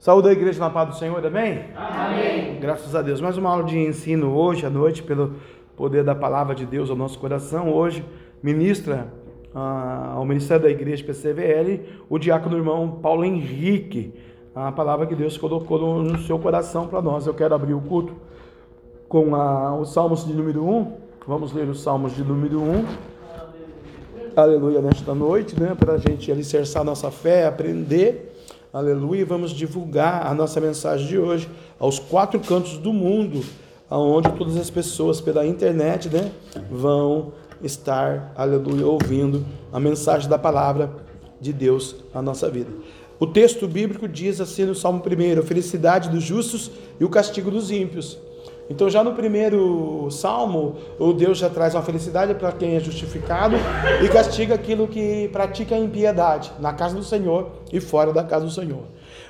Saúde da igreja na paz do Senhor, amém? Amém. Graças a Deus. Mais uma aula de ensino hoje à noite, pelo poder da palavra de Deus ao nosso coração. Hoje, ministra ah, ao Ministério da Igreja PCVL o diácono irmão Paulo Henrique, a palavra que Deus colocou no seu coração para nós. Eu quero abrir o culto com a, os Salmos de número 1. Vamos ler os Salmos de número 1. Aleluia, nesta noite, né? Para a gente alicerçar nossa fé, aprender aleluia, vamos divulgar a nossa mensagem de hoje aos quatro cantos do mundo, aonde todas as pessoas pela internet, né, vão estar, aleluia, ouvindo a mensagem da palavra de Deus na nossa vida. O texto bíblico diz assim no Salmo 1: a felicidade dos justos e o castigo dos ímpios. Então, já no primeiro salmo, o Deus já traz uma felicidade para quem é justificado e castiga aquilo que pratica impiedade na casa do Senhor e fora da casa do Senhor.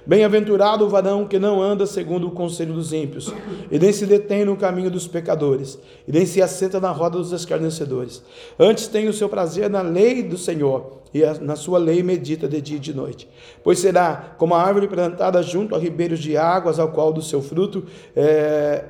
Bem-aventurado o varão que não anda segundo o conselho dos ímpios, e nem se detém no caminho dos pecadores, e nem se assenta na roda dos escarnecedores. Antes tem o seu prazer na lei do Senhor, e na sua lei medita de dia e de noite. Pois será como a árvore plantada junto a ribeiros de águas, ao qual do seu fruto é,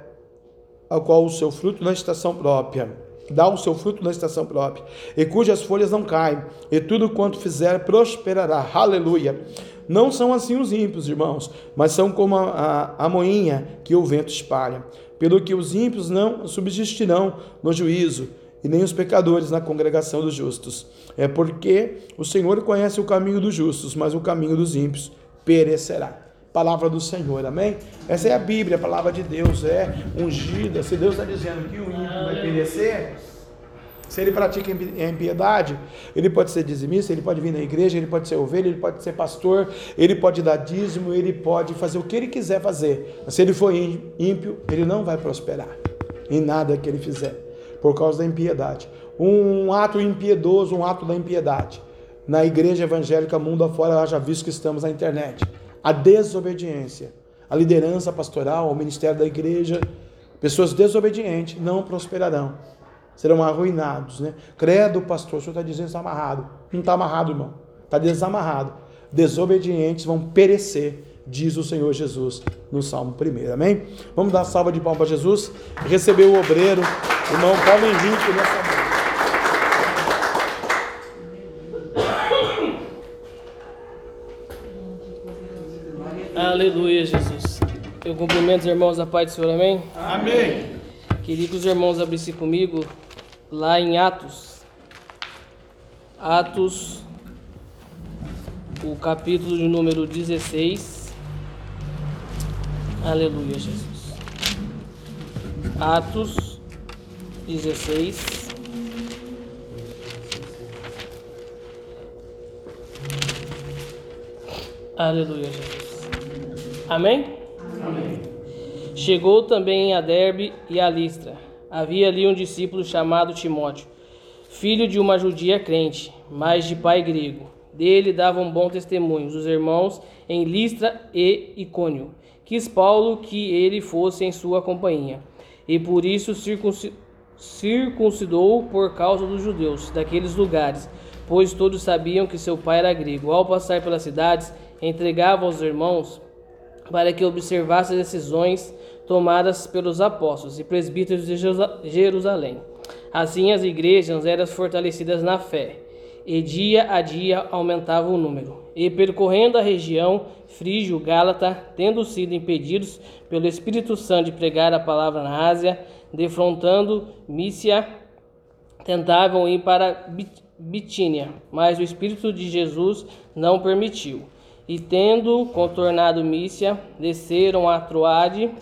ao qual o seu fruto na estação própria, dá o seu fruto na estação própria, e cujas folhas não caem, e tudo quanto fizer prosperará. Aleluia. Não são assim os ímpios, irmãos, mas são como a, a, a moinha que o vento espalha. Pelo que os ímpios não subsistirão no juízo, e nem os pecadores na congregação dos justos. É porque o Senhor conhece o caminho dos justos, mas o caminho dos ímpios perecerá palavra do Senhor, amém? Essa é a Bíblia, a palavra de Deus é ungida. Se Deus está dizendo que o ímpio vai perecer, se ele pratica impiedade, ele pode ser dizimista, ele pode vir na igreja, ele pode ser ovelha, ele pode ser pastor, ele pode dar dízimo, ele pode fazer o que ele quiser fazer. Mas se ele for ímpio, ele não vai prosperar em nada que ele fizer, por causa da impiedade. Um ato impiedoso, um ato da impiedade. Na igreja evangélica, mundo afora, já visto que estamos na internet a desobediência. A liderança pastoral, o ministério da igreja, pessoas desobedientes não prosperarão, serão arruinados. Né? Credo, pastor, o senhor está dizendo que está amarrado. Não está amarrado, irmão, está desamarrado. Desobedientes vão perecer, diz o Senhor Jesus no Salmo 1. Amém? Vamos dar salva de palmas para Jesus. Receber o obreiro, irmão Paulo Henrique nessa Aleluia, Jesus. Eu cumprimento os irmãos da paz do Senhor, amém? Amém. Queria que os irmãos abrissem comigo lá em Atos. Atos, o capítulo de número 16. Aleluia, Jesus. Atos 16. Aleluia, Jesus. Amém? Amém? Chegou também a Derbe e a Listra. Havia ali um discípulo chamado Timóteo, filho de uma judia crente, mas de pai grego. Dele davam bom testemunho os irmãos em Listra e Icônio. Quis Paulo que ele fosse em sua companhia, e por isso circuncidou por causa dos judeus daqueles lugares, pois todos sabiam que seu pai era grego. Ao passar pelas cidades, entregava aos irmãos para que observasse as decisões tomadas pelos apóstolos e presbíteros de Jerusalém. Assim as igrejas eram fortalecidas na fé, e dia a dia aumentava o número. E percorrendo a região frígio-gálata, tendo sido impedidos pelo Espírito Santo de pregar a palavra na Ásia, defrontando Mícia, tentavam ir para Bitínia, mas o Espírito de Jesus não permitiu. E tendo contornado Mícia, desceram a Troade.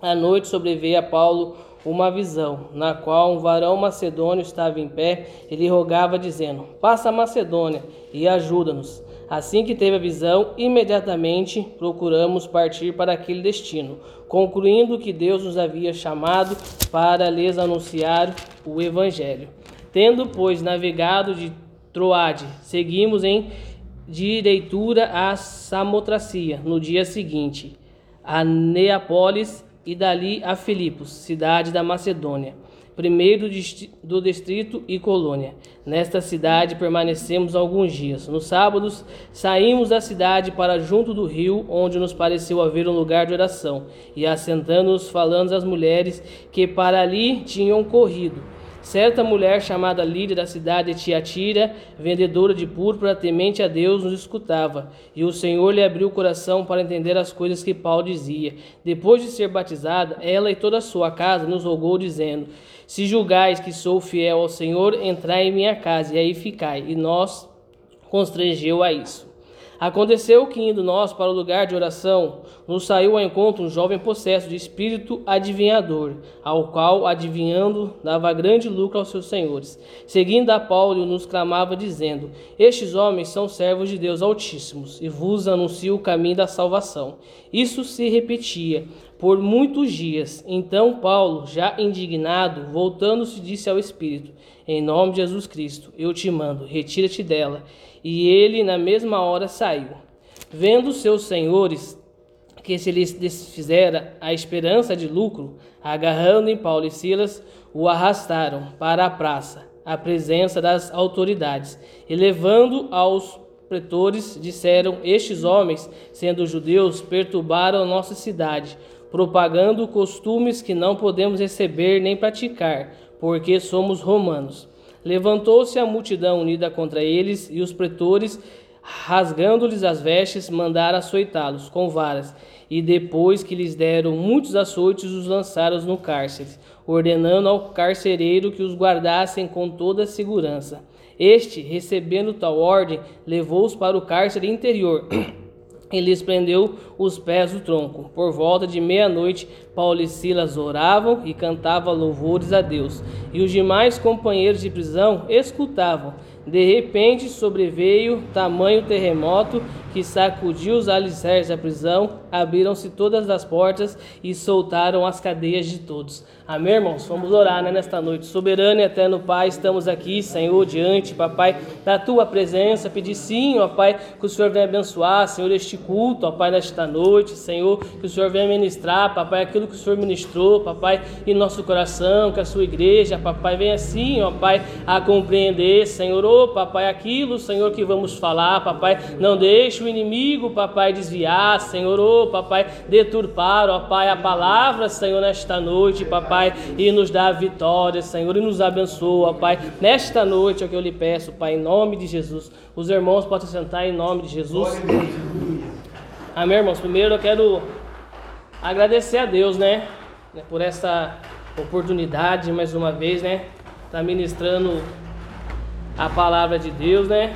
À noite sobreveio a Paulo uma visão, na qual um varão macedônio estava em pé e lhe rogava, dizendo: Passa a Macedônia e ajuda-nos. Assim que teve a visão, imediatamente procuramos partir para aquele destino, concluindo que Deus nos havia chamado para lhes anunciar o Evangelho. Tendo, pois, navegado de Troade, seguimos em direitura à Samotracia no dia seguinte, a Neapólis e dali a Filipos, cidade da Macedônia. primeiro do distrito e colônia. Nesta cidade permanecemos alguns dias. Nos sábados saímos da cidade para junto do rio, onde nos pareceu haver um lugar de oração, e assentando-nos falando às mulheres que para ali tinham corrido. Certa mulher chamada Lídia da cidade de Tiatira, vendedora de púrpura, temente a Deus, nos escutava, e o Senhor lhe abriu o coração para entender as coisas que Paulo dizia. Depois de ser batizada, ela e toda a sua casa nos rogou, dizendo: Se julgais que sou fiel ao Senhor, entrai em minha casa e aí ficai. E nós constrangeu a isso. Aconteceu que, indo nós para o lugar de oração, nos saiu ao encontro um jovem possesso de espírito adivinhador, ao qual, adivinhando, dava grande lucro aos seus senhores. Seguindo a Paulo, nos clamava, dizendo: Estes homens são servos de Deus Altíssimos, e vos anuncio o caminho da salvação. Isso se repetia por muitos dias. Então Paulo, já indignado, voltando-se, disse ao Espírito: Em nome de Jesus Cristo, eu te mando, retira-te dela. E ele, na mesma hora, saiu. Vendo seus senhores que se lhes desfizera a esperança de lucro, agarrando em Paulo e Silas, o arrastaram para a praça, à presença das autoridades, e levando aos pretores, disseram: Estes homens, sendo judeus, perturbaram nossa cidade, propagando costumes que não podemos receber nem praticar, porque somos romanos. Levantou-se a multidão unida contra eles, e os pretores, rasgando-lhes as vestes, mandaram açoitá-los com varas. E depois que lhes deram muitos açoites, os lançaram no cárcere, ordenando ao carcereiro que os guardassem com toda a segurança. Este, recebendo tal ordem, levou-os para o cárcere interior. E lhes prendeu os pés do tronco. Por volta de meia-noite, Paulo e Silas oravam e cantavam louvores a Deus. E os demais companheiros de prisão escutavam. De repente sobreveio tamanho terremoto que sacudiu os alicerces da prisão, abriram-se todas as portas e soltaram as cadeias de todos. Amém, irmãos? Vamos orar né, nesta noite. Soberano e eterno Pai, estamos aqui, Senhor, diante, Papai, da Tua presença. Pedir sim, ó Pai, que o Senhor venha abençoar, Senhor, este culto, ó Pai, nesta noite, Senhor, que o Senhor venha ministrar, Papai, aquilo que o Senhor ministrou, Papai, em nosso coração, que a Sua igreja, Papai, venha sim, ó Pai, a compreender, Senhor, ó Papai, aquilo, Senhor, que vamos falar, Papai, não deixe o inimigo, Papai, desviar, Senhor, ó Papai, deturpar, ó Pai, a palavra, Senhor, nesta noite, Papai. Pai, e nos dá vitória, Senhor, e nos abençoa, Pai. Nesta noite é o que eu lhe peço, Pai, em nome de Jesus. Os irmãos podem sentar em nome de Jesus. Amém, irmãos? Primeiro eu quero agradecer a Deus, né, né, por essa oportunidade, mais uma vez, né, tá ministrando a palavra de Deus, né,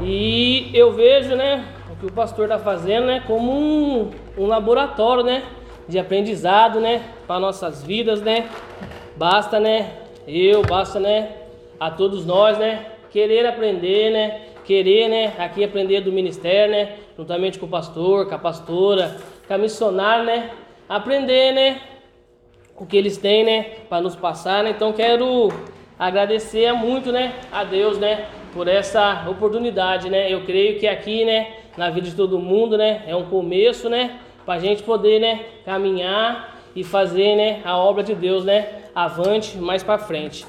e eu vejo, né, o que o pastor está fazendo, né, como um, um laboratório, né, de aprendizado, né, para nossas vidas, né? Basta, né, eu, basta, né, a todos nós, né, querer aprender, né, querer, né, aqui aprender do ministério, né, juntamente com o pastor, com a pastora, com a missionária, né, aprender, né, o que eles têm, né, para nos passar, né? Então quero agradecer muito, né, a Deus, né, por essa oportunidade, né? Eu creio que aqui, né, na vida de todo mundo, né, é um começo, né? para a gente poder, né, caminhar e fazer, né, a obra de Deus, né, avante, mais para frente.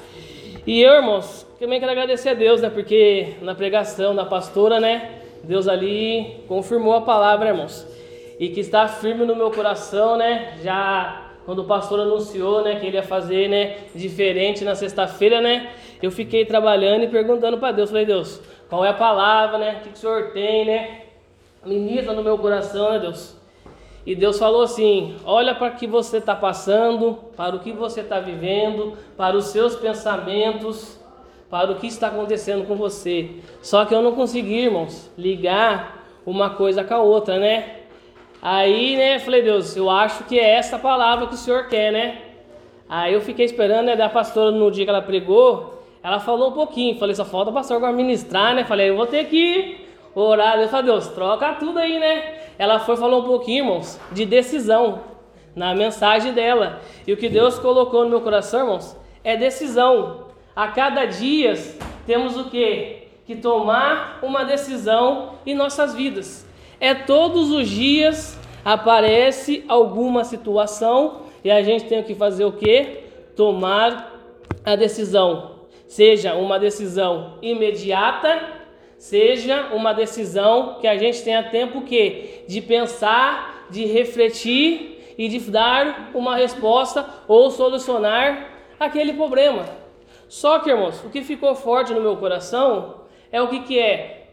E eu, irmãos, também quero agradecer a Deus, né, porque na pregação da pastora, né, Deus ali confirmou a palavra, irmãos, e que está firme no meu coração, né, já quando o pastor anunciou, né, que ele ia fazer, né, diferente na sexta-feira, né, eu fiquei trabalhando e perguntando para Deus, falei, Deus, qual é a palavra, né, o que, que o Senhor tem, né, ministra no meu coração, né, Deus, e Deus falou assim: olha para o que você está passando, para o que você está vivendo, para os seus pensamentos, para o que está acontecendo com você. Só que eu não consegui, irmãos, ligar uma coisa com a outra, né? Aí, né, falei, Deus, eu acho que é essa palavra que o Senhor quer, né? Aí eu fiquei esperando, né, da pastora no dia que ela pregou, ela falou um pouquinho, falei, só falta o pastor agora ministrar, né? Falei, eu vou ter que orar. Eu falei, Deus, troca tudo aí, né? ela foi falar um pouquinho, irmãos, de decisão na mensagem dela. E o que Deus colocou no meu coração, irmãos, é decisão. A cada dia temos o que? Que tomar uma decisão em nossas vidas. É todos os dias aparece alguma situação e a gente tem que fazer o que? Tomar a decisão seja uma decisão imediata, seja uma decisão que a gente tenha tempo que de pensar, de refletir e de dar uma resposta ou solucionar aquele problema. Só que, irmãos, o que ficou forte no meu coração é o que, que é?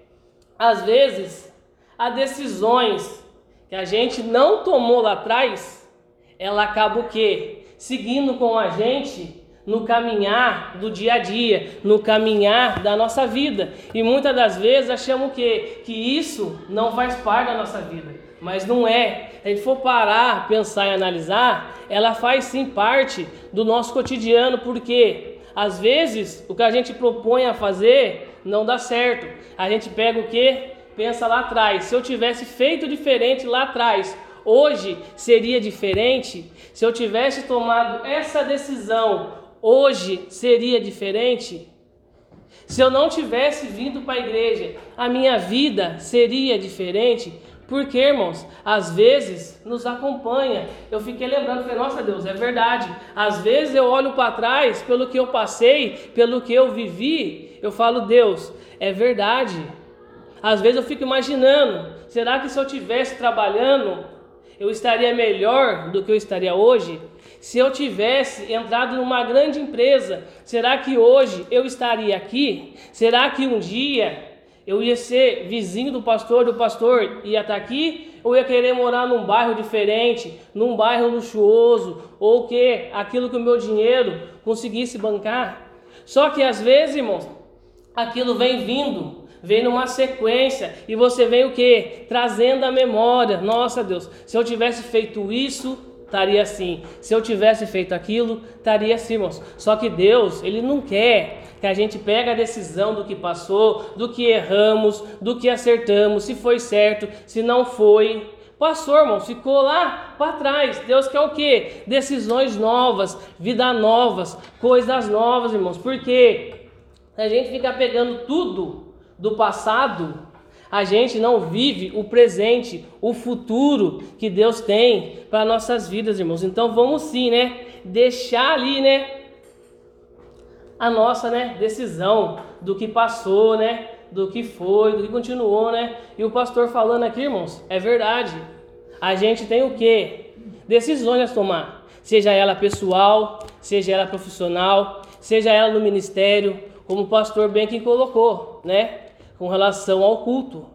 Às vezes, as decisões que a gente não tomou lá atrás, ela acaba o quê? Seguindo com a gente no caminhar do dia a dia, no caminhar da nossa vida. E muitas das vezes achamos que, que isso não faz parte da nossa vida, mas não é. Se a gente for parar, pensar e analisar, ela faz sim parte do nosso cotidiano, porque às vezes o que a gente propõe a fazer não dá certo. A gente pega o que? Pensa lá atrás. Se eu tivesse feito diferente lá atrás, hoje seria diferente. Se eu tivesse tomado essa decisão hoje seria diferente? Se eu não tivesse vindo para a igreja, a minha vida seria diferente? Porque, irmãos, às vezes nos acompanha. Eu fiquei lembrando, falei, nossa Deus, é verdade. Às vezes eu olho para trás, pelo que eu passei, pelo que eu vivi, eu falo, Deus, é verdade. Às vezes eu fico imaginando, será que se eu tivesse trabalhando, eu estaria melhor do que eu estaria hoje? Se eu tivesse entrado numa grande empresa, será que hoje eu estaria aqui? Será que um dia eu ia ser vizinho do pastor e o pastor ia estar aqui? Ou ia querer morar num bairro diferente, num bairro luxuoso, ou que aquilo que o meu dinheiro conseguisse bancar? Só que às vezes, irmãos, aquilo vem vindo, vem numa sequência e você vem o que? Trazendo a memória. Nossa Deus, se eu tivesse feito isso, estaria assim. Se eu tivesse feito aquilo, estaria assim, irmãos. Só que Deus, Ele não quer que a gente pegue a decisão do que passou, do que erramos, do que acertamos, se foi certo, se não foi. Passou, irmãos, ficou lá para trás. Deus quer o quê? Decisões novas, vida novas, coisas novas, irmãos. Porque a gente fica pegando tudo do passado a gente não vive o presente, o futuro que Deus tem para nossas vidas, irmãos. Então vamos sim, né? Deixar ali, né? A nossa, né? Decisão do que passou, né? Do que foi, do que continuou, né? E o pastor falando aqui, irmãos, é verdade. A gente tem o quê? Decisões a tomar. Seja ela pessoal, seja ela profissional, seja ela no ministério, como o pastor bem que colocou, né? Com relação ao culto.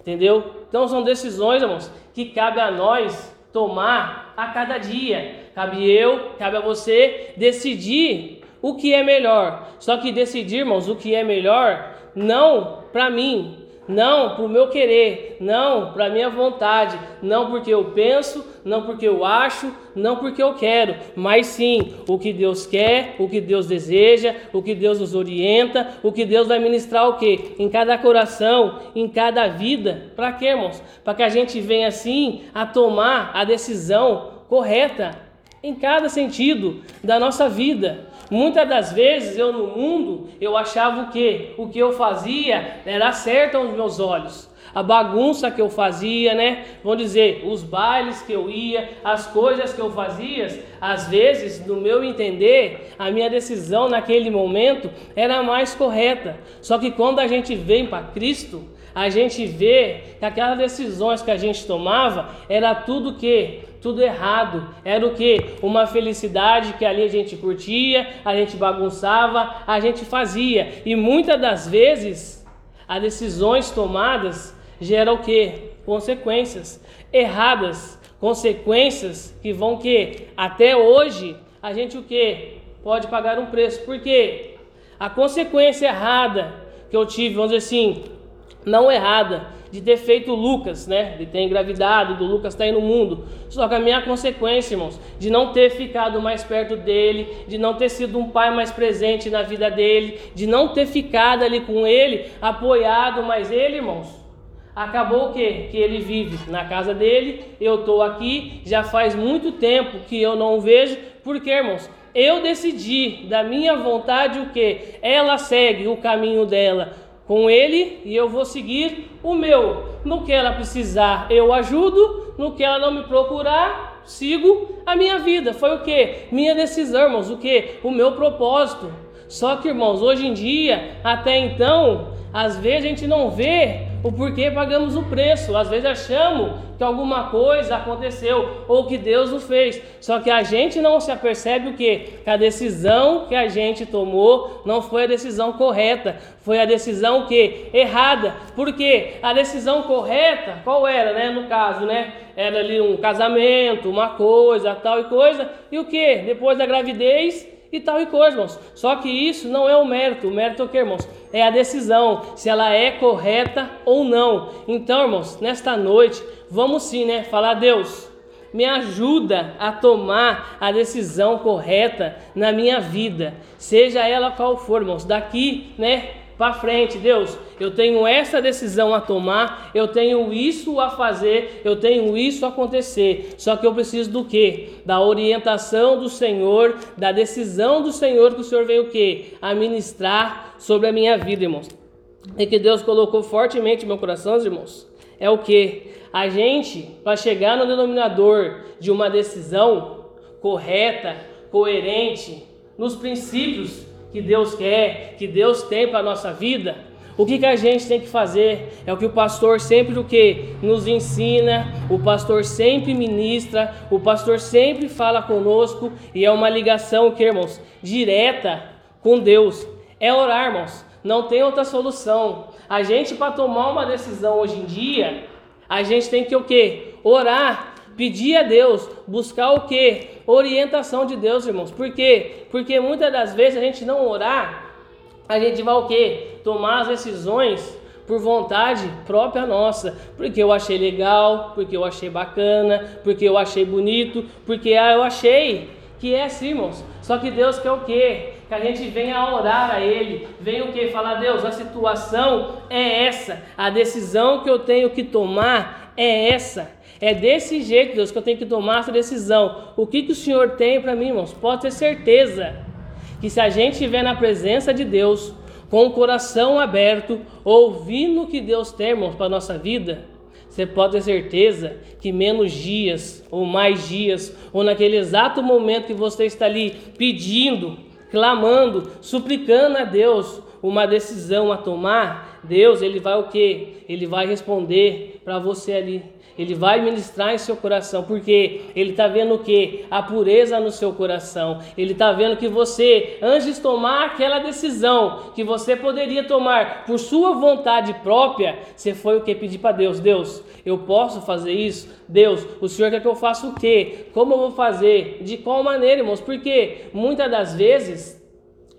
Entendeu? Então são decisões, irmãos, que cabe a nós tomar a cada dia. Cabe eu, cabe a você decidir o que é melhor. Só que decidir, irmãos, o que é melhor não para mim, não para o meu querer, não para a minha vontade, não porque eu penso, não porque eu acho, não porque eu quero, mas sim o que Deus quer, o que Deus deseja, o que Deus nos orienta, o que Deus vai ministrar o que? Em cada coração, em cada vida. Para quê, irmãos? Para que a gente venha assim a tomar a decisão correta em cada sentido da nossa vida. Muitas das vezes eu no mundo eu achava o que o que eu fazia era certo aos meus olhos. A bagunça que eu fazia, né? Vamos dizer, os bailes que eu ia, as coisas que eu fazia, às vezes, no meu entender, a minha decisão naquele momento era mais correta. Só que quando a gente vem para Cristo, a gente vê que aquelas decisões que a gente tomava era tudo que tudo errado. Era o que? Uma felicidade que ali a gente curtia, a gente bagunçava, a gente fazia. E muitas das vezes as decisões tomadas geram o que? Consequências erradas, consequências que vão que até hoje a gente o que? Pode pagar um preço. Por quê? A consequência errada que eu tive, vamos dizer assim, não errada, de ter feito Lucas, né? De ter engravidado, do Lucas estar tá aí no mundo. Só que a minha consequência, irmãos, de não ter ficado mais perto dele, de não ter sido um pai mais presente na vida dele, de não ter ficado ali com ele, apoiado mais ele, irmãos. Acabou o quê? Que ele vive na casa dele, eu estou aqui, já faz muito tempo que eu não o vejo, porque, irmãos, eu decidi da minha vontade o que? Ela segue o caminho dela, com ele e eu vou seguir o meu. No que ela precisar, eu ajudo. No que ela não me procurar, sigo a minha vida. Foi o que? Minha decisão, irmãos. O que? O meu propósito. Só que, irmãos, hoje em dia, até então, às vezes a gente não vê o porquê pagamos o preço. Às vezes achamos que alguma coisa aconteceu ou que Deus não fez. Só que a gente não se apercebe o que? Que a decisão que a gente tomou não foi a decisão correta, foi a decisão que errada. Porque a decisão correta, qual era, né, no caso, né? Era ali um casamento, uma coisa, tal e coisa. E o que? Depois da gravidez, e tal e coisa, irmãos. Só que isso não é o mérito. O mérito é o que, irmãos? É a decisão, se ela é correta ou não. Então, irmãos, nesta noite, vamos sim, né? Falar, Deus, me ajuda a tomar a decisão correta na minha vida, seja ela qual for, irmãos. Daqui, né? Para frente, Deus, eu tenho essa decisão a tomar, eu tenho isso a fazer, eu tenho isso a acontecer. Só que eu preciso do quê? Da orientação do Senhor, da decisão do Senhor que o Senhor veio o quê? A ministrar sobre a minha vida, irmãos. E que Deus colocou fortemente no meu coração, irmãos, é o que? A gente, para chegar no denominador de uma decisão correta, coerente, nos princípios que Deus quer, que Deus tem para a nossa vida, o que, que a gente tem que fazer? É o que o pastor sempre o que nos ensina, o pastor sempre ministra, o pastor sempre fala conosco e é uma ligação que, irmãos, direta com Deus. É orar, irmãos. Não tem outra solução. A gente para tomar uma decisão hoje em dia, a gente tem que o que? Orar, pedir a Deus, buscar o que? Orientação de Deus, irmãos. Por quê? Porque muitas das vezes a gente não orar, a gente vai o que? Tomar as decisões por vontade própria nossa, porque eu achei legal, porque eu achei bacana, porque eu achei bonito, porque ah, eu achei que é assim, irmãos. Só que Deus quer o quê? Que a gente venha orar a Ele, venha o quê? Falar, Deus, a situação é essa, a decisão que eu tenho que tomar é essa. É desse jeito, Deus, que eu tenho que tomar essa decisão. O que, que o Senhor tem para mim, irmãos? Pode ter certeza que se a gente estiver na presença de Deus, com o coração aberto, ouvindo o que Deus tem, irmãos, para a nossa vida, você pode ter certeza que menos dias, ou mais dias, ou naquele exato momento que você está ali pedindo, clamando, suplicando a Deus uma decisão a tomar, Deus, ele vai o quê? Ele vai responder para você ali ele vai ministrar em seu coração, porque ele está vendo o que? A pureza no seu coração. Ele está vendo que você, antes de tomar aquela decisão que você poderia tomar por sua vontade própria, você foi o que? Pedir para Deus: Deus, eu posso fazer isso? Deus, o Senhor quer que eu faça o quê? Como eu vou fazer? De qual maneira, irmãos? Porque muitas das vezes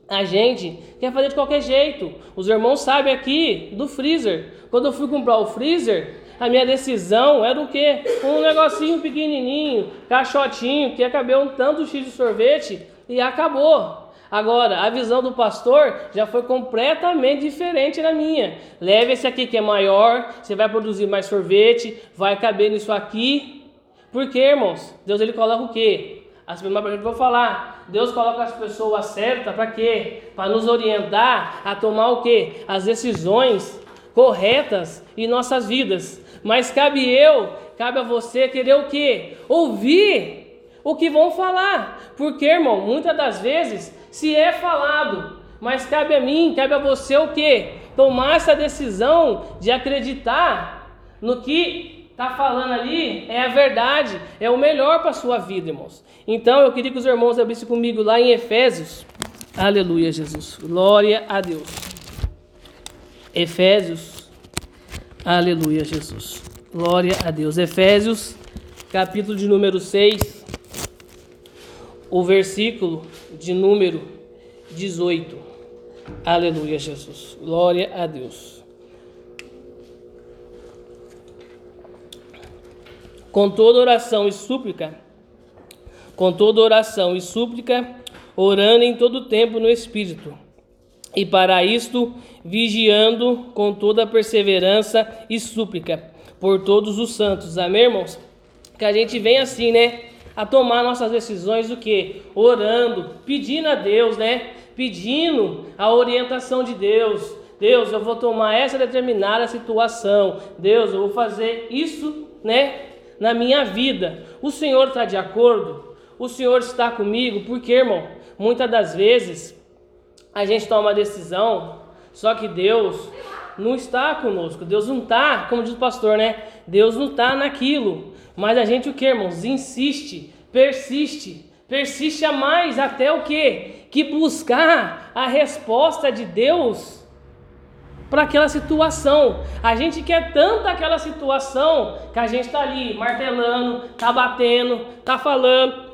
a gente quer fazer de qualquer jeito. Os irmãos sabem aqui do freezer. Quando eu fui comprar o freezer, a minha decisão era o quê? Um negocinho pequenininho, caixotinho, que ia caber um tanto X de sorvete e acabou. Agora, a visão do pastor já foi completamente diferente da minha. Leve esse aqui que é maior, você vai produzir mais sorvete, vai caber nisso aqui. Por quê, irmãos? Deus ele coloca o quê? As primeiras perguntas que eu vou falar. Deus coloca as pessoas certas para quê? Para nos orientar a tomar o quê? As decisões corretas em nossas vidas. Mas cabe eu, cabe a você querer o quê? Ouvir o que vão falar. Porque, irmão, muitas das vezes, se é falado, mas cabe a mim, cabe a você o quê? Tomar essa decisão de acreditar no que está falando ali é a verdade, é o melhor para a sua vida, irmãos. Então eu queria que os irmãos abrissem comigo lá em Efésios. Aleluia, Jesus. Glória a Deus. Efésios Aleluia, Jesus. Glória a Deus. Efésios, capítulo de número 6, o versículo de número 18. Aleluia, Jesus. Glória a Deus. Com toda oração e súplica, com toda oração e súplica, orando em todo tempo no Espírito e para isto vigiando com toda perseverança e súplica por todos os santos. Amém, irmãos? Que a gente vem assim, né? A tomar nossas decisões do que? Orando, pedindo a Deus, né? Pedindo a orientação de Deus. Deus, eu vou tomar essa determinada situação. Deus, eu vou fazer isso, né? na minha vida. O Senhor está de acordo? O Senhor está comigo? Porque, irmão, muitas das vezes a gente toma uma decisão, só que Deus não está conosco. Deus não está, como diz o pastor, né? Deus não está naquilo. Mas a gente o que, irmãos? Insiste, persiste, persiste a mais até o que? Que buscar a resposta de Deus para aquela situação. A gente quer tanto aquela situação que a gente está ali martelando, tá batendo, tá falando,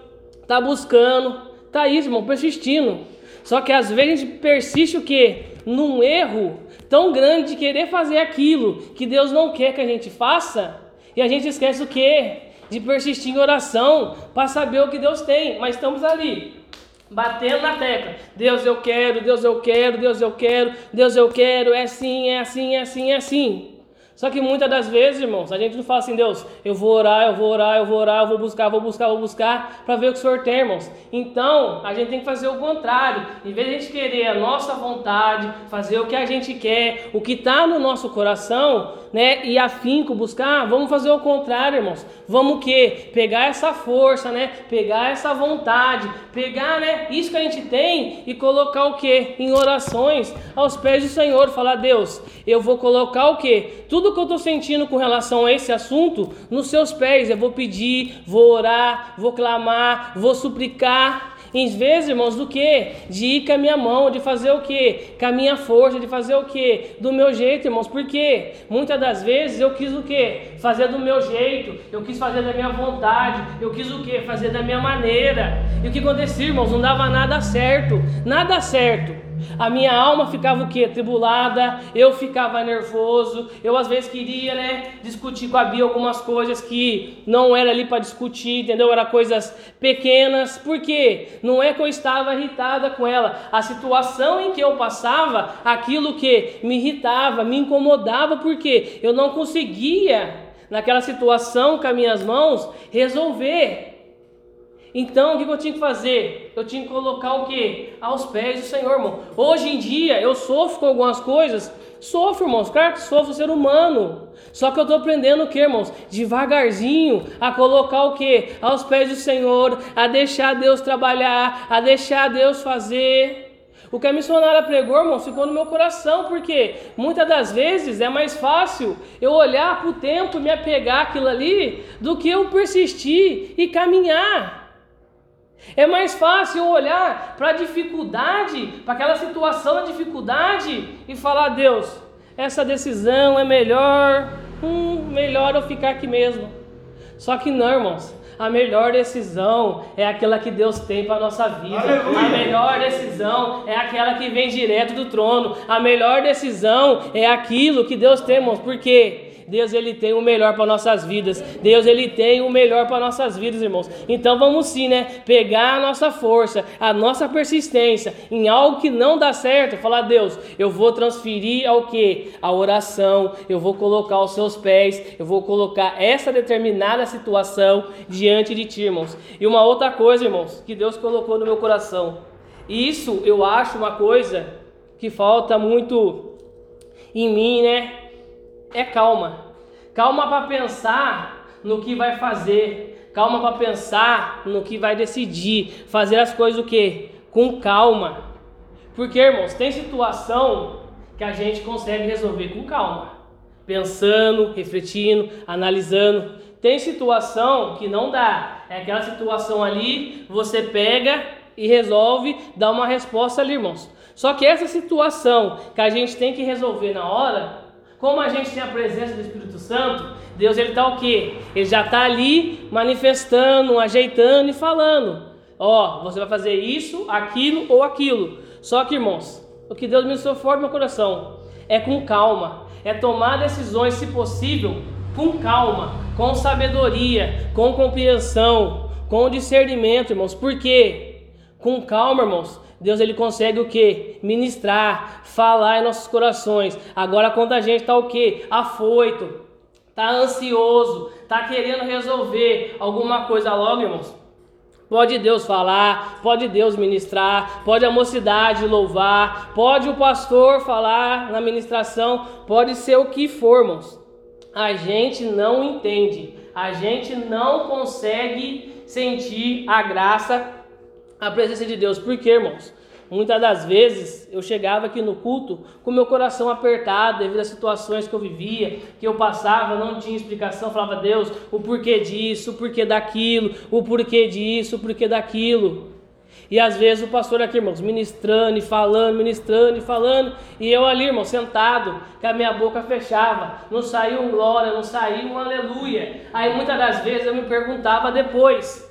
tá buscando, tá isso, irmão, persistindo. Só que às vezes a gente persiste o que? Num erro tão grande de querer fazer aquilo que Deus não quer que a gente faça, e a gente esquece o que? De persistir em oração para saber o que Deus tem. Mas estamos ali, batendo na tecla. Deus eu quero, Deus eu quero, Deus eu quero, Deus eu quero, é assim, é assim, é assim, é assim. Só que muitas das vezes, irmãos, a gente não fala assim, Deus, eu vou orar, eu vou orar, eu vou orar, eu vou buscar, vou buscar, vou buscar, para ver o que o Senhor tem, irmãos. Então, a gente tem que fazer o contrário. Em vez de a gente querer a nossa vontade, fazer o que a gente quer, o que está no nosso coração, né, e afinco buscar, vamos fazer o contrário, irmãos. Vamos o quê? Pegar essa força, né, pegar essa vontade, pegar, né, isso que a gente tem e colocar o quê? Em orações aos pés do Senhor, falar, Deus, eu vou colocar o quê? Tudo tudo que eu estou sentindo com relação a esse assunto nos seus pés. Eu vou pedir, vou orar, vou clamar, vou suplicar. Em vezes, irmãos, do que? De ir com a minha mão, de fazer o que? Com a minha força, de fazer o que? Do meu jeito, irmãos. Porque muitas das vezes eu quis o que? Fazer do meu jeito, eu quis fazer da minha vontade, eu quis o que? Fazer da minha maneira. E o que acontecia, irmãos? Não dava nada certo, nada certo. A minha alma ficava o quê? Tribulada, eu ficava nervoso, eu às vezes queria, né, discutir com a Bia algumas coisas que não era ali para discutir, entendeu? Era coisas pequenas. Por quê? Não é que eu estava irritada com ela, a situação em que eu passava, aquilo que me irritava, me incomodava, porque eu não conseguia naquela situação com as minhas mãos resolver. Então, o que eu tinha que fazer? Eu tinha que colocar o que? Aos pés do Senhor, irmão. Hoje em dia, eu sofro com algumas coisas. Sofro, irmãos. Claro que sofro ser humano. Só que eu estou aprendendo o que, irmãos? Devagarzinho, a colocar o que? Aos pés do Senhor, a deixar Deus trabalhar, a deixar Deus fazer. O que a missionária pregou, irmão, ficou no meu coração, porque muitas das vezes é mais fácil eu olhar para o tempo e me apegar aquilo ali do que eu persistir e caminhar. É mais fácil olhar para a dificuldade, para aquela situação da dificuldade e falar: Deus, essa decisão é melhor, hum, melhor eu ficar aqui mesmo. Só que não, irmãos. A melhor decisão é aquela que Deus tem para a nossa vida. Aleluia. A melhor decisão é aquela que vem direto do trono. A melhor decisão é aquilo que Deus tem, irmãos. Por quê? Deus ele tem o melhor para nossas vidas. Deus ele tem o melhor para nossas vidas, irmãos. Então vamos sim, né? Pegar a nossa força, a nossa persistência em algo que não dá certo, falar Deus, eu vou transferir ao que? A oração. Eu vou colocar aos seus pés. Eu vou colocar essa determinada situação diante de ti, irmãos. E uma outra coisa, irmãos, que Deus colocou no meu coração. Isso eu acho uma coisa que falta muito em mim, né? É calma. Calma para pensar no que vai fazer. Calma para pensar no que vai decidir. Fazer as coisas o quê? Com calma. Porque, irmãos, tem situação que a gente consegue resolver com calma. Pensando, refletindo, analisando. Tem situação que não dá. É aquela situação ali, você pega e resolve dar uma resposta ali, irmãos. Só que essa situação que a gente tem que resolver na hora, como a gente tem a presença do Espírito Santo, Deus ele está o quê? Ele já está ali manifestando, ajeitando e falando. Ó, oh, você vai fazer isso, aquilo ou aquilo. Só que, irmãos, o que Deus me forte no meu coração é com calma, é tomar decisões, se possível, com calma, com sabedoria, com compreensão, com discernimento, irmãos. Por quê? Com calma, irmãos, Deus ele consegue o que? Ministrar, falar em nossos corações. Agora quando a gente está o que? Afoito, está ansioso, está querendo resolver alguma coisa logo, irmãos. Pode Deus falar, pode Deus ministrar, pode a mocidade louvar, pode o pastor falar na ministração, pode ser o que for, irmãos. A gente não entende A gente não consegue sentir a graça, a presença de Deus. Por quê, irmãos? Muitas das vezes eu chegava aqui no culto com meu coração apertado devido às situações que eu vivia, que eu passava, não tinha explicação, falava Deus, o porquê disso, o porquê daquilo, o porquê disso, o porquê daquilo. E às vezes o pastor aqui, irmãos, ministrando e falando, ministrando e falando, e eu ali, irmão, sentado, com a minha boca fechava, não saiu um glória, não saiu um aleluia. Aí muitas das vezes eu me perguntava depois,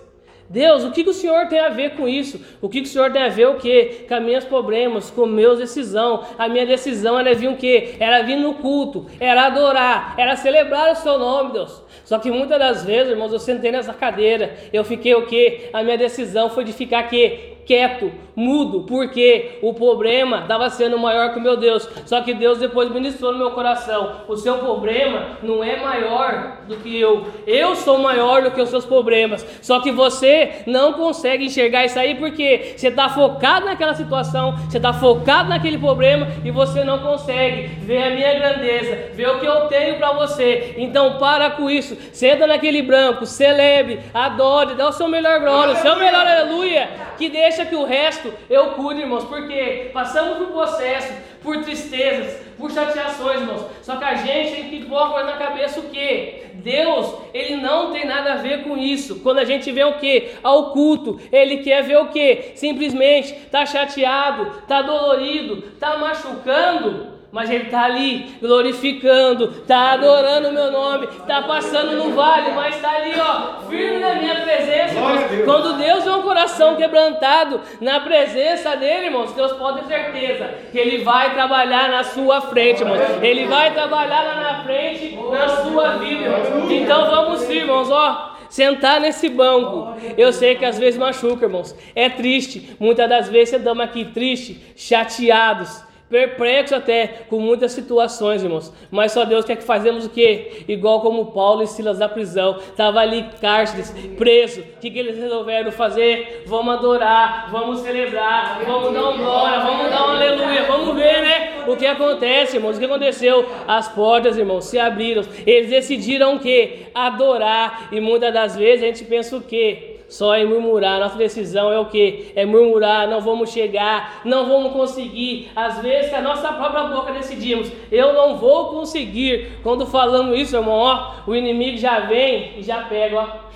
Deus, o que, que o Senhor tem a ver com isso? O que, que o Senhor tem a ver o quê? Com meus problemas, com meus decisão. A minha decisão era vir o quê? Era vir no culto, era adorar, era celebrar o seu nome, Deus. Só que muitas das vezes, irmãos, eu sentei nessa cadeira, eu fiquei o quê? A minha decisão foi de ficar aqui quieto, mudo, porque o problema estava sendo maior que o meu Deus. Só que Deus depois ministrou no meu coração: o seu problema não é maior do que eu, eu sou maior do que os seus problemas. Só que você não consegue enxergar isso aí porque você está focado naquela situação, você está focado naquele problema e você não consegue ver a minha grandeza, ver o que eu tenho para você. Então para com isso, senta naquele branco, celebre, adore, dá o seu melhor glória, o seu melhor aleluia, que deixa deixa que o resto eu cuide, irmãos, porque passamos por processo, por tristezas, por chateações, irmãos. Só que a gente tem que pôr na cabeça o que? Deus, ele não tem nada a ver com isso. Quando a gente vê o que? Ao culto, ele quer ver o que? Simplesmente tá chateado, tá dolorido, tá machucando mas ele está ali glorificando, está adorando o meu nome, está passando no vale, mas está ali, ó, firme na minha presença. Deus. Quando Deus vê um coração quebrantado na presença dele, irmãos, Deus pode ter certeza que ele vai trabalhar na sua frente, irmãos. Ele vai trabalhar lá na frente na sua vida, irmãos. Então vamos sim, irmãos, ó sentar nesse banco. Eu sei que às vezes machuca, irmãos. É triste. Muitas das vezes estamos aqui tristes, chateados perplexo até com muitas situações, irmãos. Mas só Deus quer que fazemos o quê? Igual como Paulo e Silas da prisão, estava ali cárceres, preso. O que, que eles resolveram fazer? Vamos adorar, vamos celebrar, vamos dar um glória, vamos dar um aleluia, vamos ver, né? O que acontece, irmãos? O que aconteceu? As portas, irmãos, se abriram. Eles decidiram o quê? Adorar. E muitas das vezes a gente pensa o quê? Só em murmurar. Nossa decisão é o que? É murmurar, não vamos chegar, não vamos conseguir. Às vezes, que a nossa própria boca decidimos, eu não vou conseguir. Quando falamos isso, irmão, ó, o inimigo já vem e já pega, ó.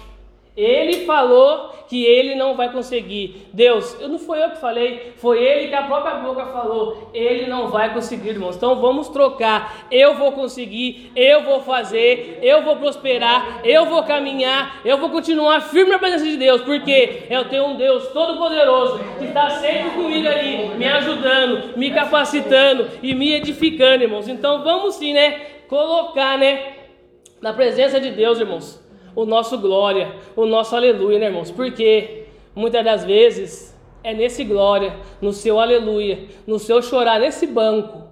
Ele falou que ele não vai conseguir. Deus, eu não foi eu que falei, foi ele que a própria boca falou. Ele não vai conseguir, irmãos. Então vamos trocar. Eu vou conseguir, eu vou fazer, eu vou prosperar, eu vou caminhar, eu vou continuar firme na presença de Deus, porque eu tenho um Deus todo-poderoso que está sempre comigo ali, me ajudando, me capacitando e me edificando, irmãos. Então vamos sim, né? Colocar, né? Na presença de Deus, irmãos o nosso glória, o nosso aleluia, né, irmãos? Porque muitas das vezes é nesse glória, no seu aleluia, no seu chorar, nesse banco,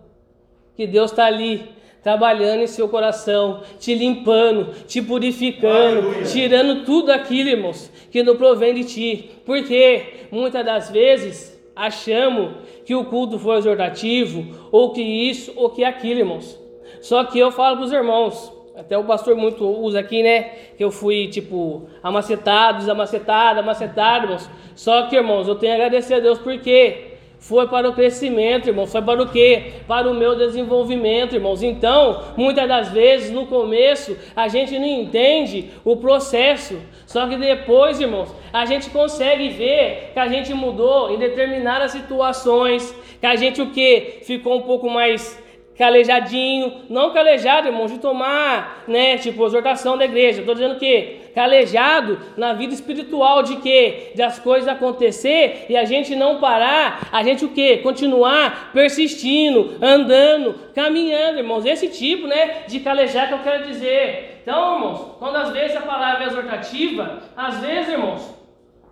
que Deus está ali trabalhando em seu coração, te limpando, te purificando, aleluia. tirando tudo aquilo, irmãos, que não provém de ti. Porque muitas das vezes achamos que o culto foi exortativo, ou que isso, ou que aquilo, irmãos. Só que eu falo para os irmãos, até o pastor muito usa aqui, né? Que eu fui, tipo, amacetado, desamacetado, amacetado, irmãos. Só que, irmãos, eu tenho a agradecer a Deus porque foi para o crescimento, irmãos. Foi para o quê? Para o meu desenvolvimento, irmãos. Então, muitas das vezes, no começo, a gente não entende o processo. Só que depois, irmãos, a gente consegue ver que a gente mudou em determinadas situações. Que a gente, o quê? Ficou um pouco mais calejadinho, não calejado, irmão, de tomar, né, tipo, exortação da igreja. Estou dizendo que calejado na vida espiritual de que de as coisas acontecer e a gente não parar, a gente o que? Continuar persistindo, andando, caminhando, irmãos. Esse tipo, né, de calejar que eu quero dizer. Então, irmãos, quando às vezes a palavra é exortativa, às vezes, irmãos,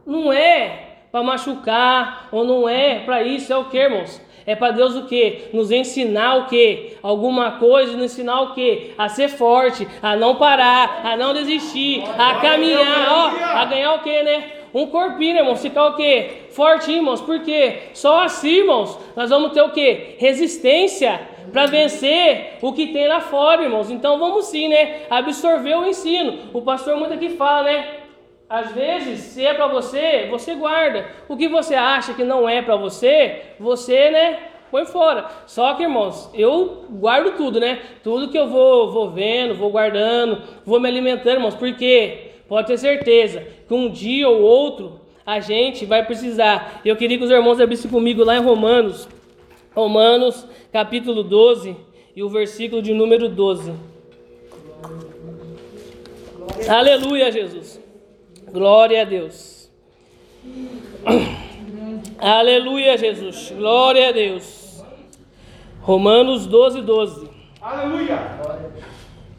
não é para machucar ou não é para isso, é o que, irmãos? É para Deus o que? Nos ensinar o que? Alguma coisa, nos ensinar o que? A ser forte, a não parar, a não desistir, a caminhar, ó, a ganhar o que, né? Um corpinho, irmãos, ficar o quê? Forte, irmãos, porque só assim, irmãos, nós vamos ter o quê? Resistência para vencer o que tem lá fora, irmãos. Então vamos sim, né? Absorver o ensino. O pastor muito aqui fala, né? Às vezes, se é para você, você guarda. O que você acha que não é para você, você, né, põe fora. Só que, irmãos, eu guardo tudo, né? Tudo que eu vou, vou vendo, vou guardando, vou me alimentando, irmãos, porque pode ter certeza que um dia ou outro a gente vai precisar. Eu queria que os irmãos abrissem comigo lá em Romanos, Romanos capítulo 12 e o versículo de número 12. Aleluia, Jesus. Glória a Deus. Aleluia, Jesus. Glória a Deus. Romanos 12, 12. Aleluia.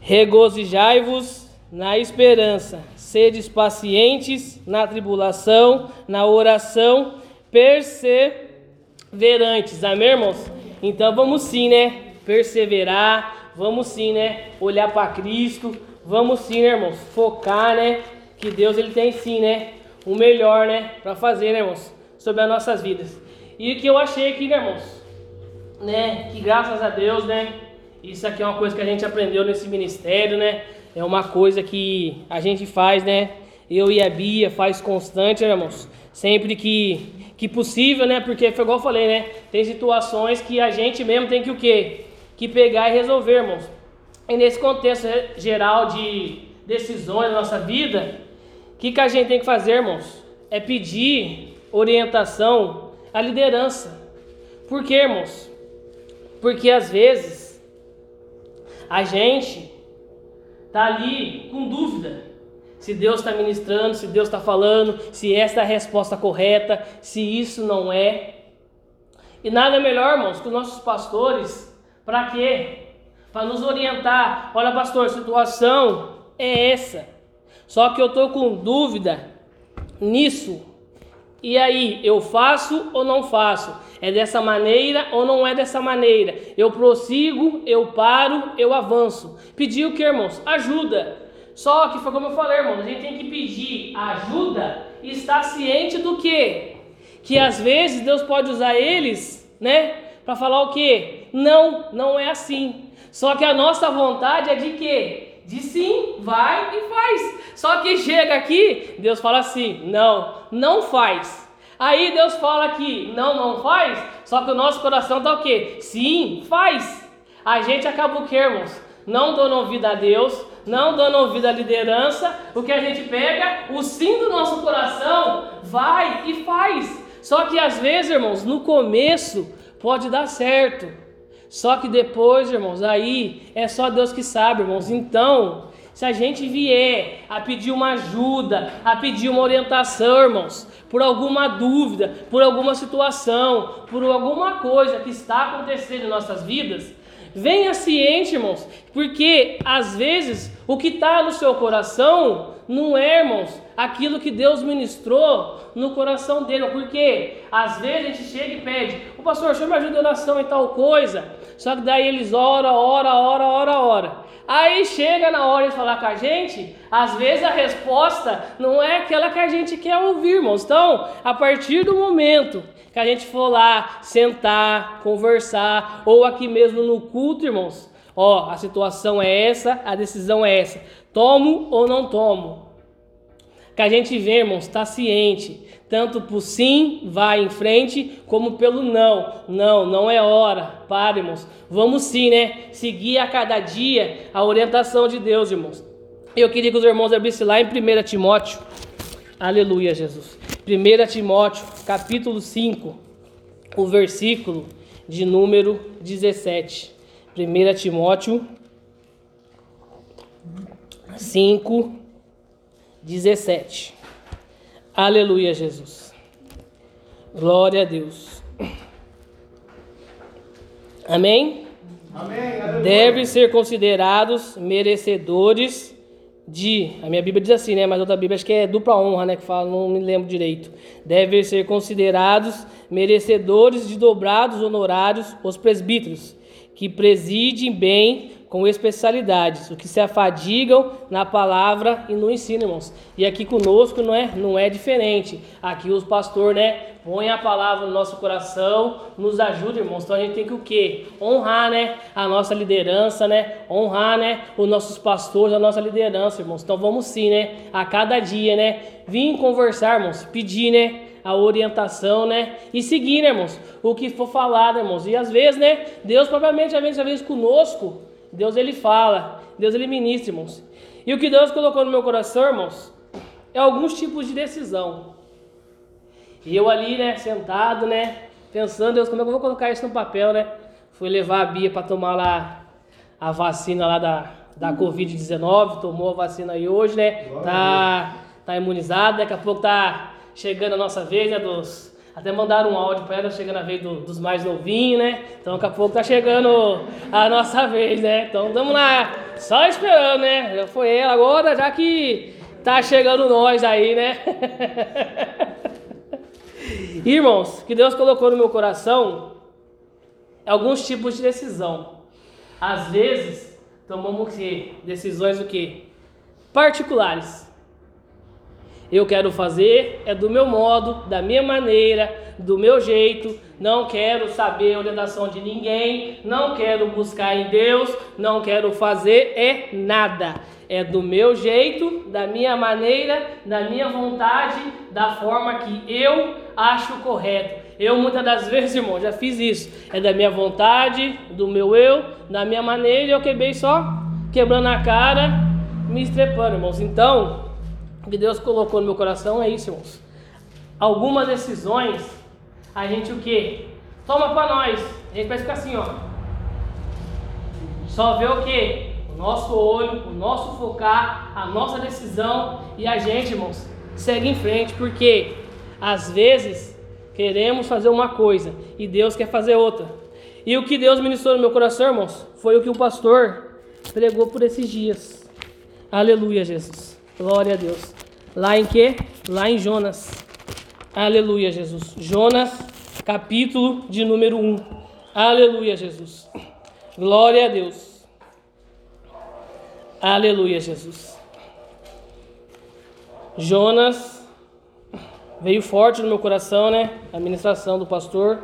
Regozijai-vos na esperança, sedes pacientes na tribulação, na oração, perseverantes. Amém, irmãos? Então vamos sim, né? Perseverar, vamos sim, né? Olhar para Cristo, vamos sim, né, irmãos? Focar, né? Que Deus ele tem sim, né? O melhor, né? Para fazer, né, irmãos? Sobre as nossas vidas. E o que eu achei aqui, né, irmãos? Né? Que graças a Deus, né? Isso aqui é uma coisa que a gente aprendeu nesse ministério, né? É uma coisa que a gente faz, né? Eu e a Bia faz constante, né, irmãos? Sempre que, que possível, né? Porque foi igual eu falei, né? Tem situações que a gente mesmo tem que o quê? Que pegar e resolver, irmãos. E nesse contexto geral de decisões da nossa vida, que, que a gente tem que fazer, irmãos? É pedir orientação à liderança. Por quê, irmãos? Porque às vezes a gente tá ali com dúvida se Deus está ministrando, se Deus está falando, se essa é a resposta correta, se isso não é. E nada melhor, irmãos, que os nossos pastores, para quê? Para nos orientar. Olha, pastor, a situação é essa. Só que eu estou com dúvida nisso. E aí, eu faço ou não faço? É dessa maneira ou não é dessa maneira? Eu prossigo, eu paro, eu avanço. Pedir o que, irmãos? Ajuda. Só que foi como eu falei, irmãos, a gente tem que pedir ajuda e estar ciente do que? Que às vezes Deus pode usar eles, né? Para falar o que? Não, não é assim. Só que a nossa vontade é de quê? De sim, vai e faz. Só que chega aqui, Deus fala assim: não, não faz. Aí Deus fala aqui: não, não faz. Só que o nosso coração tá o quê? Sim, faz. A gente acaba o que, irmãos? Não dando ouvido a Deus, não dando ouvido à liderança. O que a gente pega? O sim do nosso coração, vai e faz. Só que às vezes, irmãos, no começo pode dar certo. Só que depois, irmãos, aí é só Deus que sabe, irmãos. Então, se a gente vier a pedir uma ajuda, a pedir uma orientação, irmãos, por alguma dúvida, por alguma situação, por alguma coisa que está acontecendo em nossas vidas, venha ciente, irmãos, porque às vezes o que está no seu coração não é, irmãos, aquilo que Deus ministrou no coração dele. Porque às vezes a gente chega e pede, o pastor, o senhor me ajuda em oração e tal coisa. Só que daí eles oram, ora, ora, ora, ora. Aí chega na hora de falar com a gente, às vezes a resposta não é aquela que a gente quer ouvir, irmãos. Então, a partir do momento que a gente for lá sentar, conversar, ou aqui mesmo no culto, irmãos, ó, a situação é essa, a decisão é essa. Tomo ou não tomo? Que a gente vê, irmãos, está ciente tanto por sim, vai em frente, como pelo não. Não, não é hora. Para, irmãos. Vamos sim, né? Seguir a cada dia a orientação de Deus, irmãos. Eu queria que os irmãos abrissem lá em 1 Timóteo. Aleluia, Jesus. 1 Timóteo, capítulo 5, o versículo de número 17. 1 Timóteo 5, 17. Aleluia, Jesus. Glória a Deus. Amém? Amém. Devem ser considerados merecedores de. A minha Bíblia diz assim, né? Mas outra Bíblia acho que é dupla honra, né? Que fala, não me lembro direito. Devem ser considerados merecedores de dobrados honorários os presbíteros, que presidem bem com especialidades, o que se afadigam na palavra e no ensino, irmãos. E aqui conosco não é, não é diferente. Aqui os pastores, né, põe a palavra no nosso coração, nos ajuda, irmãos. Então a gente tem que o quê? Honrar, né, a nossa liderança, né? Honrar, né, os nossos pastores, a nossa liderança, irmãos. Então vamos sim, né, a cada dia, né, vir conversar, irmãos, pedir, né, a orientação, né? E seguir, né, irmãos? O que for falado, irmãos. E às vezes, né? Deus propriamente, às vezes, conosco, Deus ele fala, Deus ele ministra, irmãos. E o que Deus colocou no meu coração, irmãos, é alguns tipos de decisão. E eu ali, né, sentado, né, pensando, Deus, como é que eu vou colocar isso no papel, né? Fui levar a Bia para tomar lá a vacina lá da, da Covid-19, tomou a vacina aí hoje, né? Tá, tá imunizada, daqui a pouco tá chegando a nossa vez, né, dos... Até mandaram um áudio para ela, chegando a vez do, dos mais novinhos, né? Então daqui a pouco tá chegando a nossa vez, né? Então vamos lá, só esperando, né? Já foi ela agora, já que tá chegando nós aí, né? Irmãos, que Deus colocou no meu coração alguns tipos de decisão. Às vezes, tomamos o quê? Decisões o quê? Particulares. Eu quero fazer é do meu modo, da minha maneira, do meu jeito. Não quero saber a orientação de ninguém, não quero buscar em Deus, não quero fazer é nada. É do meu jeito, da minha maneira, da minha vontade, da forma que eu acho correto. Eu muitas das vezes, irmão, já fiz isso. É da minha vontade, do meu eu, da minha maneira, eu quebrei só quebrando a cara, me estrepando, irmãos. Então, que Deus colocou no meu coração é isso, irmãos. Algumas decisões, a gente o que? Toma para nós. A gente vai ficar assim, ó. Só vê o que? O nosso olho, o nosso focar, a nossa decisão e a gente, irmãos, segue em frente, porque às vezes queremos fazer uma coisa e Deus quer fazer outra. E o que Deus ministrou no meu coração, irmãos, foi o que o pastor pregou por esses dias. Aleluia, Jesus. Glória a Deus. Lá em que? Lá em Jonas. Aleluia, Jesus. Jonas, capítulo de número 1. Aleluia, Jesus. Glória a Deus. Aleluia, Jesus. Jonas veio forte no meu coração, né? A ministração do pastor.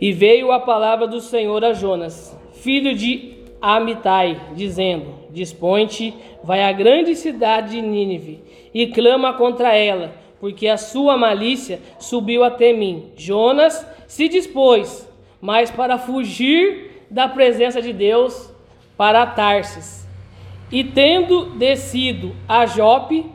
E veio a palavra do Senhor a Jonas, filho de Amitai, dizendo: Dispõe-te, vai à grande cidade de Nínive e clama contra ela, porque a sua malícia subiu até mim. Jonas se dispôs, mas para fugir da presença de Deus, para Tarsis. E tendo descido a Jope,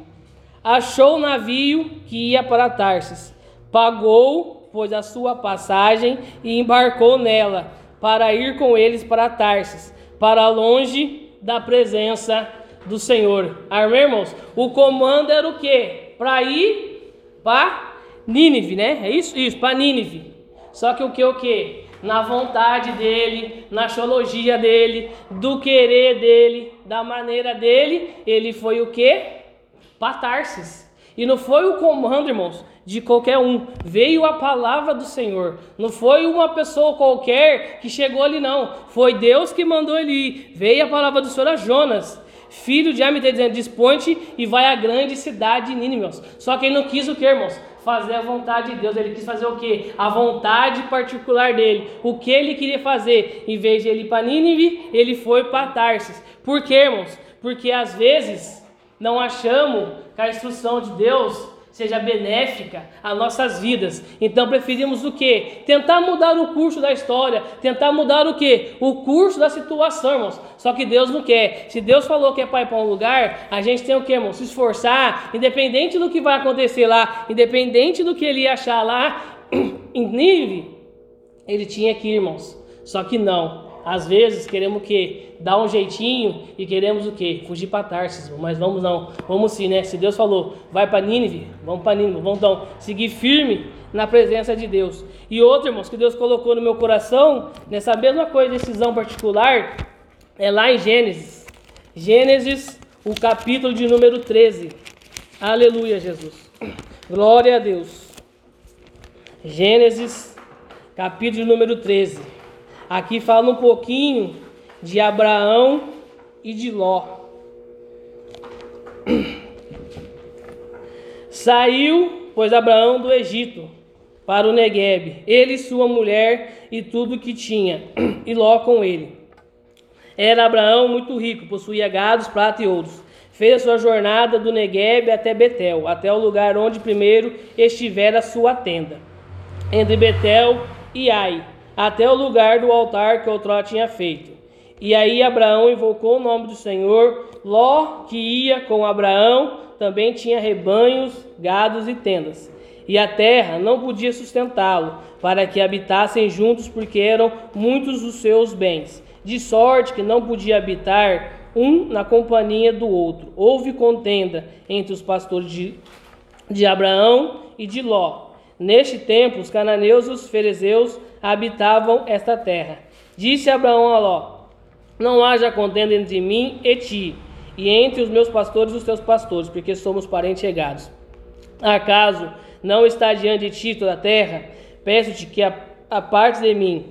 achou o navio que ia para Tarsis. Pagou, pois, a sua passagem e embarcou nela, para ir com eles para Tarsis para longe da presença do Senhor. Amém, irmãos? O comando era o quê? Para ir para Nínive, né? É isso? Isso, para Nínive. Só que o que o quê? Na vontade dele, na teologia dele, do querer dele, da maneira dele, ele foi o quê? Para Tarsis. E não foi o comando, irmãos, de qualquer um. Veio a palavra do Senhor. Não foi uma pessoa qualquer que chegou ali, não. Foi Deus que mandou ele ir. Veio a palavra do Senhor a Jonas. Filho de Amitai, dizendo: Dispõe-te e vai à grande cidade de Nínive, Só que ele não quis o que, irmãos? Fazer a vontade de Deus. Ele quis fazer o que? A vontade particular dele. O que ele queria fazer? Em vez de ele ir para Nínive, ele foi para Tarsis. Por quê, irmãos? Porque às vezes não achamos que a instrução de Deus seja benéfica às nossas vidas. Então preferimos o que? Tentar mudar o curso da história, tentar mudar o que? O curso da situação, irmãos. Só que Deus não quer. Se Deus falou que é para ir para um lugar, a gente tem o que, irmãos? Se esforçar, independente do que vai acontecer lá, independente do que ele achar lá, em Nive, ele tinha que ir, irmãos. Só que não. Às vezes queremos o quê? Dar um jeitinho e queremos o quê? Fugir para Tarsis. Mas vamos não. Vamos sim, né? Se Deus falou, vai para Nínive, vamos para Nínive. Vamos então seguir firme na presença de Deus. E outro, irmãos, que Deus colocou no meu coração, nessa mesma coisa, decisão particular, é lá em Gênesis. Gênesis, o capítulo de número 13. Aleluia, Jesus. Glória a Deus. Gênesis, capítulo de número 13. Aqui fala um pouquinho de Abraão e de Ló. Saiu, pois, Abraão do Egito para o Negueb, ele, sua mulher e tudo que tinha, e Ló com ele. Era Abraão muito rico, possuía gados, prata e ouros. Fez a sua jornada do Negueb até Betel, até o lugar onde primeiro estivera a sua tenda, entre Betel e Ai, até o lugar do altar que outrora tinha feito. E aí Abraão invocou o nome do Senhor. Ló, que ia com Abraão, também tinha rebanhos, gados e tendas. E a terra não podia sustentá-lo, para que habitassem juntos, porque eram muitos os seus bens. De sorte que não podia habitar um na companhia do outro. Houve contenda entre os pastores de, de Abraão e de Ló. Neste tempo, os cananeus e os fariseus habitavam esta terra. Disse Abraão a Ló: Não haja contenda entre mim e ti, e entre os meus pastores e os teus pastores, porque somos parentes chegados. Acaso não está diante de ti toda a terra? Peço-te que a, a parte de mim,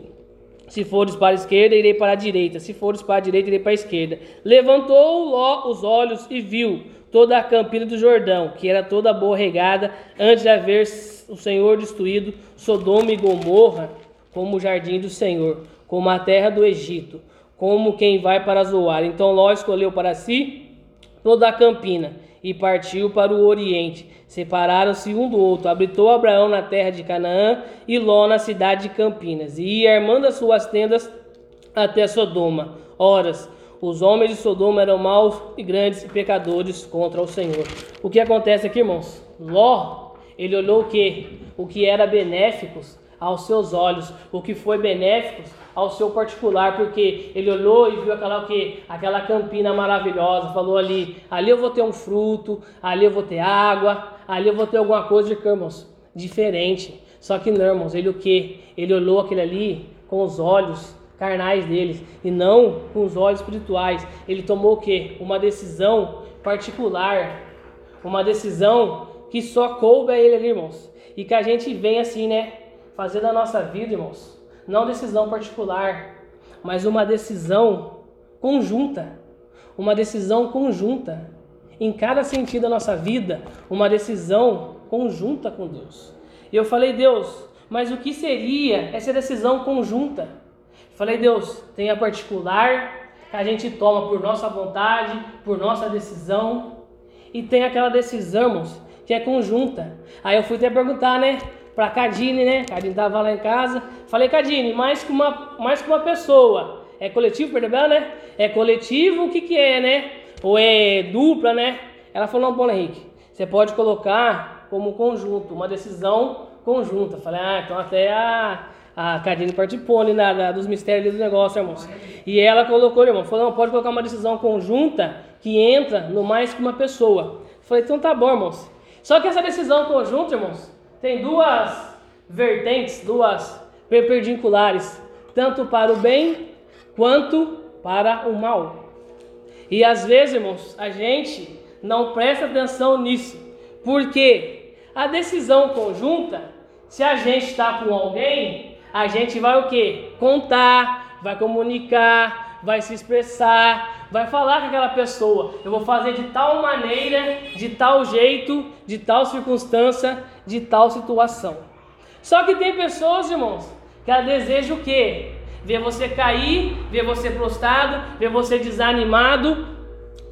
se fores para a esquerda, irei para a direita, se fores para a direita, irei para a esquerda. Levantou Ló os olhos e viu toda a campina do Jordão, que era toda boa regada, antes de haver o Senhor destruído Sodoma e Gomorra, como o jardim do Senhor, como a terra do Egito, como quem vai para Zoar. Então Ló escolheu para si toda a campina e partiu para o oriente. Separaram-se um do outro. Habitou Abraão na terra de Canaã e Ló na cidade de Campinas. E ia armando as suas tendas até Sodoma. Horas, os homens de Sodoma eram maus e grandes e pecadores contra o Senhor. O que acontece aqui, irmãos? Ló, ele olhou o que? O que era benéfico aos seus olhos, o que foi benéfico ao seu particular, porque ele olhou e viu aquela o quê? Aquela campina maravilhosa, falou ali, ali eu vou ter um fruto, ali eu vou ter água, ali eu vou ter alguma coisa de irmãos, diferente. Só que não, irmãos, ele o que? Ele olhou aquele ali com os olhos carnais deles e não com os olhos espirituais. Ele tomou o que? Uma decisão particular, uma decisão que só coube a ele ali, irmãos. E que a gente vem assim, né? Fazer da nossa vida, irmãos, não decisão particular, mas uma decisão conjunta. Uma decisão conjunta. Em cada sentido da nossa vida, uma decisão conjunta com Deus. E eu falei, Deus, mas o que seria essa decisão conjunta? Falei, Deus, tem a particular que a gente toma por nossa vontade, por nossa decisão, e tem aquela decisão, irmãos, que é conjunta. Aí eu fui até perguntar, né? Para Cadine, né? Cadine tava lá em casa. Falei, Cadine, mais que uma, mais que uma pessoa. É coletivo, perdão, né? É coletivo, o que que é, né? Ou é dupla, né? Ela falou, não, Paulo Henrique, você pode colocar como conjunto, uma decisão conjunta. Falei, ah, então até a, a Cadine participou ali na, na, dos mistérios do negócio, irmãos. E ela colocou, irmão, falou, não, pode colocar uma decisão conjunta que entra no mais que uma pessoa. Falei, então tá bom, irmãos. Só que essa decisão conjunta, irmãos, tem duas vertentes, duas perpendiculares, tanto para o bem quanto para o mal. E às vezes, irmãos, a gente não presta atenção nisso, porque a decisão conjunta, se a gente está com alguém, a gente vai o que? Contar, vai comunicar, vai se expressar, vai falar com aquela pessoa. Eu vou fazer de tal maneira, de tal jeito, de tal circunstância, de tal situação. Só que tem pessoas, irmãos, que ela deseja o quê? Ver você cair, ver você prostrado, ver você desanimado,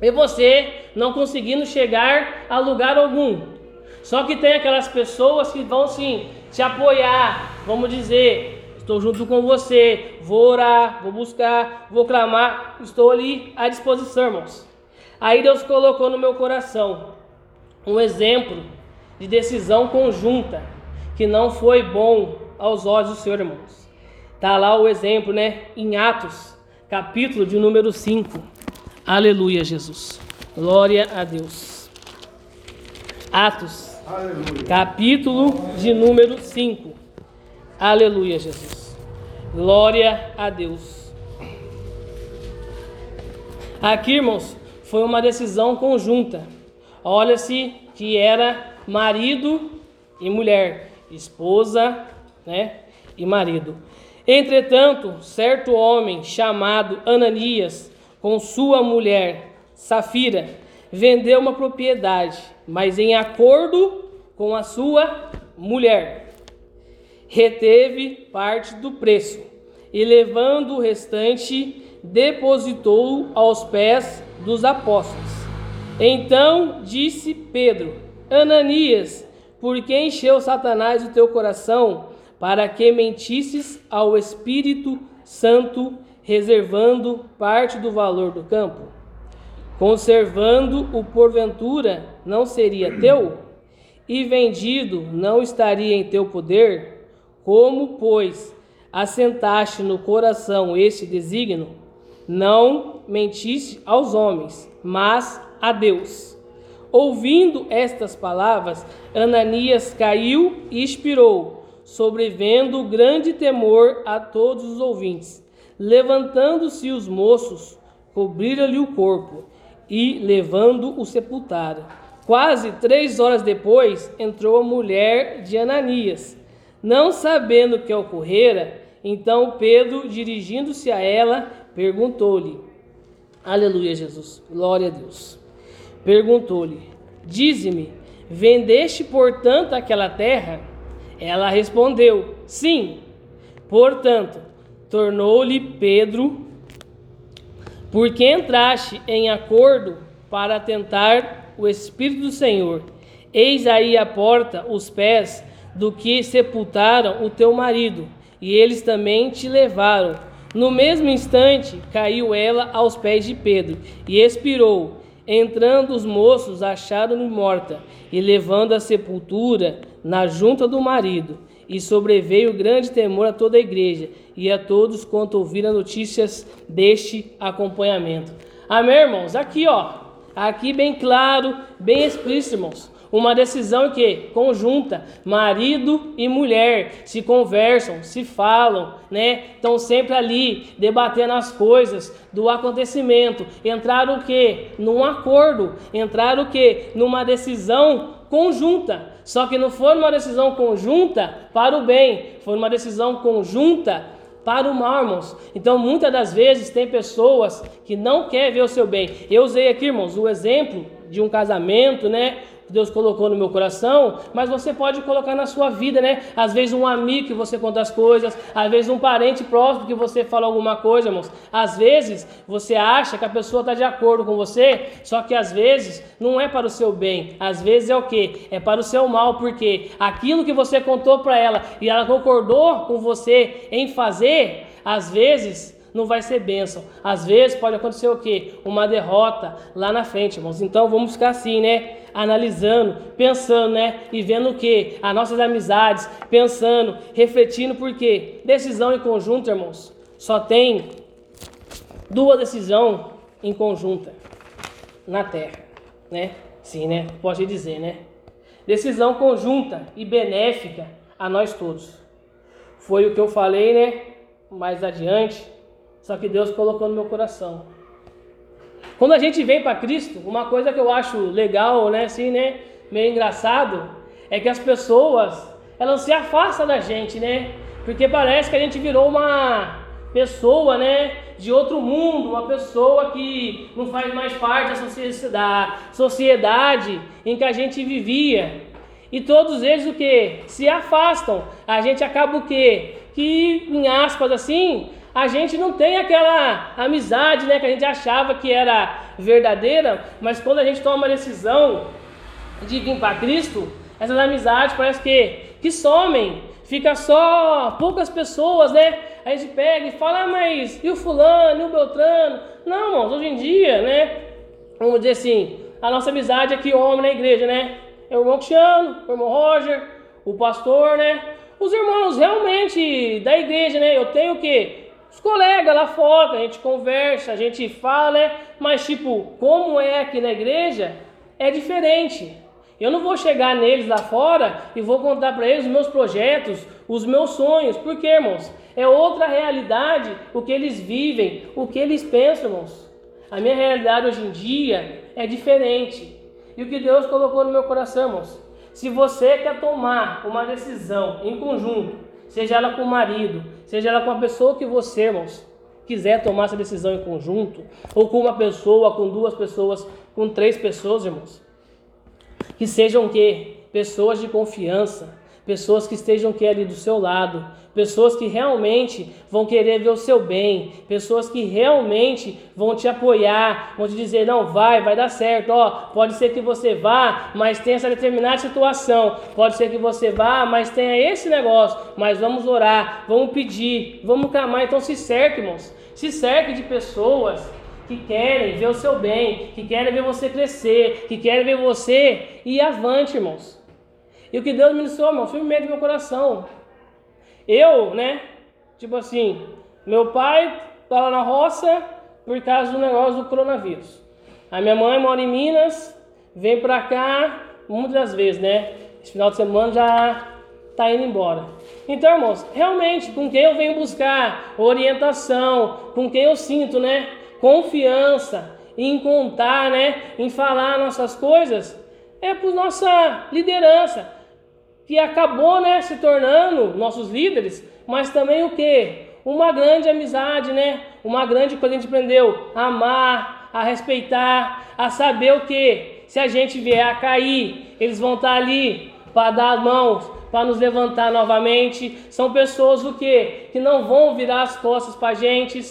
ver você não conseguindo chegar a lugar algum. Só que tem aquelas pessoas que vão sim te apoiar, vamos dizer, estou junto com você, vou orar, vou buscar, vou clamar, estou ali à disposição, irmãos. Aí Deus colocou no meu coração um exemplo de decisão conjunta, que não foi bom aos olhos do Senhor, irmãos. Tá lá o exemplo, né, em Atos, capítulo de número 5. Aleluia, Jesus. Glória a Deus. Atos, Aleluia. capítulo de número 5. Aleluia, Jesus. Glória a Deus. Aqui, irmãos, foi uma decisão conjunta. Olha-se que era marido e mulher, esposa, né, e marido. Entretanto, certo homem chamado Ananias, com sua mulher Safira, vendeu uma propriedade, mas em acordo com a sua mulher, reteve parte do preço e, levando o restante, depositou aos pés dos apóstolos. Então disse Pedro: Ananias, por que encheu Satanás o teu coração para que mentisses ao Espírito Santo, reservando parte do valor do campo? Conservando-o porventura, não seria teu? E vendido, não estaria em teu poder? Como, pois, assentaste no coração este desígnio? Não mentiste aos homens, mas a Deus. Ouvindo estas palavras, Ananias caiu e expirou, sobrevendo grande temor a todos os ouvintes. Levantando-se os moços, cobriram-lhe o corpo e, levando-o, sepultaram. Quase três horas depois, entrou a mulher de Ananias. Não sabendo o que ocorrera, então Pedro, dirigindo-se a ela, perguntou-lhe: Aleluia, Jesus, glória a Deus. Perguntou-lhe: Dize-me, vendeste portanto aquela terra? Ela respondeu: Sim. Portanto, tornou-lhe Pedro: Por que entraste em acordo para tentar o Espírito do Senhor? Eis aí a porta, os pés do que sepultaram o teu marido, e eles também te levaram. No mesmo instante, caiu ela aos pés de Pedro e expirou. Entrando os moços, acharam-no morta e levando a sepultura na junta do marido. E sobreveio grande temor a toda a igreja e a todos quanto ouviram notícias deste acompanhamento. Amém, irmãos? Aqui, ó. Aqui bem claro, bem explícito, irmãos. Uma decisão que conjunta, marido e mulher se conversam, se falam, né? Estão sempre ali debatendo as coisas do acontecimento. Entraram o que? Num acordo. Entraram o que? Numa decisão conjunta. Só que não foi uma decisão conjunta para o bem, foi uma decisão conjunta para o mal, irmãos. Então, muitas das vezes tem pessoas que não querem ver o seu bem. Eu usei aqui, irmãos, o exemplo de um casamento, né? Deus colocou no meu coração, mas você pode colocar na sua vida, né? Às vezes um amigo que você conta as coisas, às vezes um parente próximo que você fala alguma coisa, irmãos. Às vezes você acha que a pessoa está de acordo com você, só que às vezes não é para o seu bem. Às vezes é o que? É para o seu mal, porque aquilo que você contou para ela e ela concordou com você em fazer, às vezes não vai ser bênção. Às vezes pode acontecer o quê? Uma derrota lá na frente, irmãos. Então vamos ficar assim, né? Analisando, pensando, né? E vendo o que? As nossas amizades, pensando, refletindo, porque decisão em conjunto, irmãos, só tem duas decisões em conjunta na terra, né? Sim, né? Pode dizer, né? Decisão conjunta e benéfica a nós todos. Foi o que eu falei, né? Mais adiante só que Deus colocou no meu coração. Quando a gente vem para Cristo, uma coisa que eu acho legal, né, assim, né, meio engraçado, é que as pessoas, elas se afastam da gente, né? Porque parece que a gente virou uma pessoa, né, de outro mundo, uma pessoa que não faz mais parte da sociedade em que a gente vivia. E todos eles o que? Se afastam. A gente acaba o quê? Que, em aspas assim, a gente não tem aquela amizade né, que a gente achava que era verdadeira, mas quando a gente toma uma decisão de vir para Cristo, essas amizades parece que, que somem, fica só poucas pessoas, né? A gente pega e fala, ah, mas e o fulano, e o Beltrano? Não, irmãos, hoje em dia, né? Vamos dizer assim, a nossa amizade aqui, homem na igreja, né? É o irmão Cristiano, o irmão Roger, o pastor, né? Os irmãos realmente da igreja, né? Eu tenho o quê? Os colegas lá fora, a gente conversa, a gente fala, né? mas tipo, como é aqui na igreja, é diferente. Eu não vou chegar neles lá fora e vou contar para eles os meus projetos, os meus sonhos. Por quê, irmãos? É outra realidade o que eles vivem, o que eles pensam, irmãos. A minha realidade hoje em dia é diferente. E o que Deus colocou no meu coração, irmãos? Se você quer tomar uma decisão em conjunto, seja ela com o marido, seja ela com a pessoa que você, irmãos, quiser tomar essa decisão em conjunto, ou com uma pessoa, com duas pessoas, com três pessoas, irmãos, que sejam o quê? Pessoas de confiança, pessoas que estejam aqui ali do seu lado, pessoas que realmente vão querer ver o seu bem, pessoas que realmente vão te apoiar, vão te dizer, não, vai, vai dar certo, ó, pode ser que você vá, mas tem essa determinada situação, pode ser que você vá, mas tenha esse negócio, mas vamos orar, vamos pedir, vamos clamar, então se cerque, irmãos, se cerque de pessoas que querem ver o seu bem, que querem ver você crescer, que querem ver você ir avante, irmãos. E o que Deus ministrou, irmão, foi medo do meu coração. Eu, né, tipo assim, meu pai estava na roça por causa do negócio do coronavírus. A minha mãe mora em Minas, vem pra cá muitas vezes, né? Esse final de semana já tá indo embora. Então, irmãos, realmente, com quem eu venho buscar orientação, com quem eu sinto, né, confiança em contar, né, em falar nossas coisas, é por nossa liderança que acabou, né, se tornando nossos líderes, mas também o que? Uma grande amizade, né? Uma grande coisa a gente aprendeu a amar, a respeitar, a saber o que? Se a gente vier a cair, eles vão estar ali para dar as mãos, para nos levantar novamente. São pessoas o que? Que não vão virar as costas para a gente,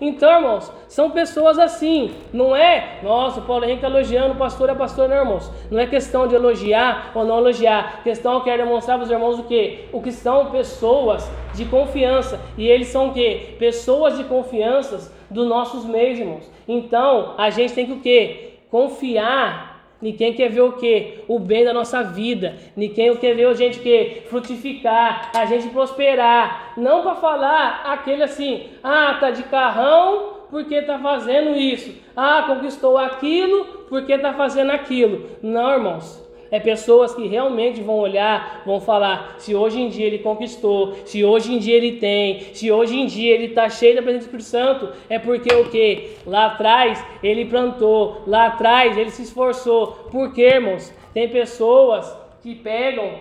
então, irmãos, são pessoas assim. Não é, nossa, o Paulo Henrique elogiando o pastor é pastor, não, irmãos. Não é questão de elogiar ou não elogiar. A questão eu quero demonstrar para os irmãos o que? O que são pessoas de confiança. E eles são o que? Pessoas de confiança dos nossos meios, irmãos. Então, a gente tem que o que? Confiar Ninguém quer ver o que? O bem da nossa vida. Ninguém quer ver a gente que frutificar, a gente prosperar. Não para falar aquele assim, ah, tá de carrão porque tá fazendo isso. Ah, conquistou aquilo porque tá fazendo aquilo. Não, irmãos. É pessoas que realmente vão olhar, vão falar: se hoje em dia ele conquistou, se hoje em dia ele tem, se hoje em dia ele está cheio da presença do Espírito Santo, é porque o que? Lá atrás ele plantou, lá atrás ele se esforçou. Por quê, irmãos? Tem pessoas que pegam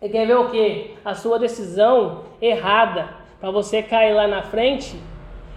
e quer ver o que? A sua decisão errada, para você cair lá na frente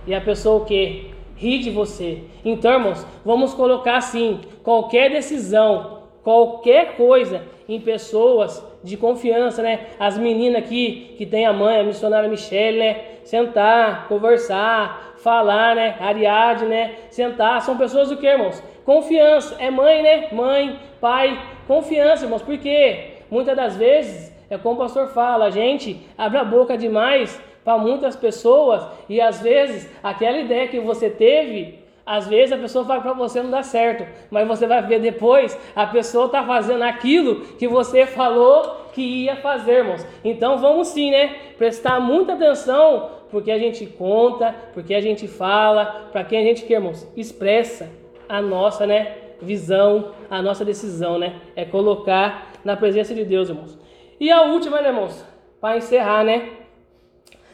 e a pessoa o que? Ri de você. Então, irmãos, vamos colocar assim: qualquer decisão qualquer coisa em pessoas de confiança, né? As meninas aqui que tem a mãe, a missionária Michelle, né? Sentar, conversar, falar, né? Ariadne, né? Sentar, são pessoas do que, irmãos? Confiança, é mãe, né? Mãe, pai, confiança, irmãos, porque muitas das vezes, é como o pastor fala, a gente abre a boca demais para muitas pessoas e às vezes aquela ideia que você teve às vezes a pessoa fala para você não dá certo, mas você vai ver depois a pessoa está fazendo aquilo que você falou que ia fazer, irmãos. Então vamos sim, né? Prestar muita atenção porque a gente conta, porque a gente fala, para quem a gente quer, irmãos, expressa a nossa, né, visão, a nossa decisão, né? É colocar na presença de Deus, irmãos. E a última, né, irmãos, para encerrar, né?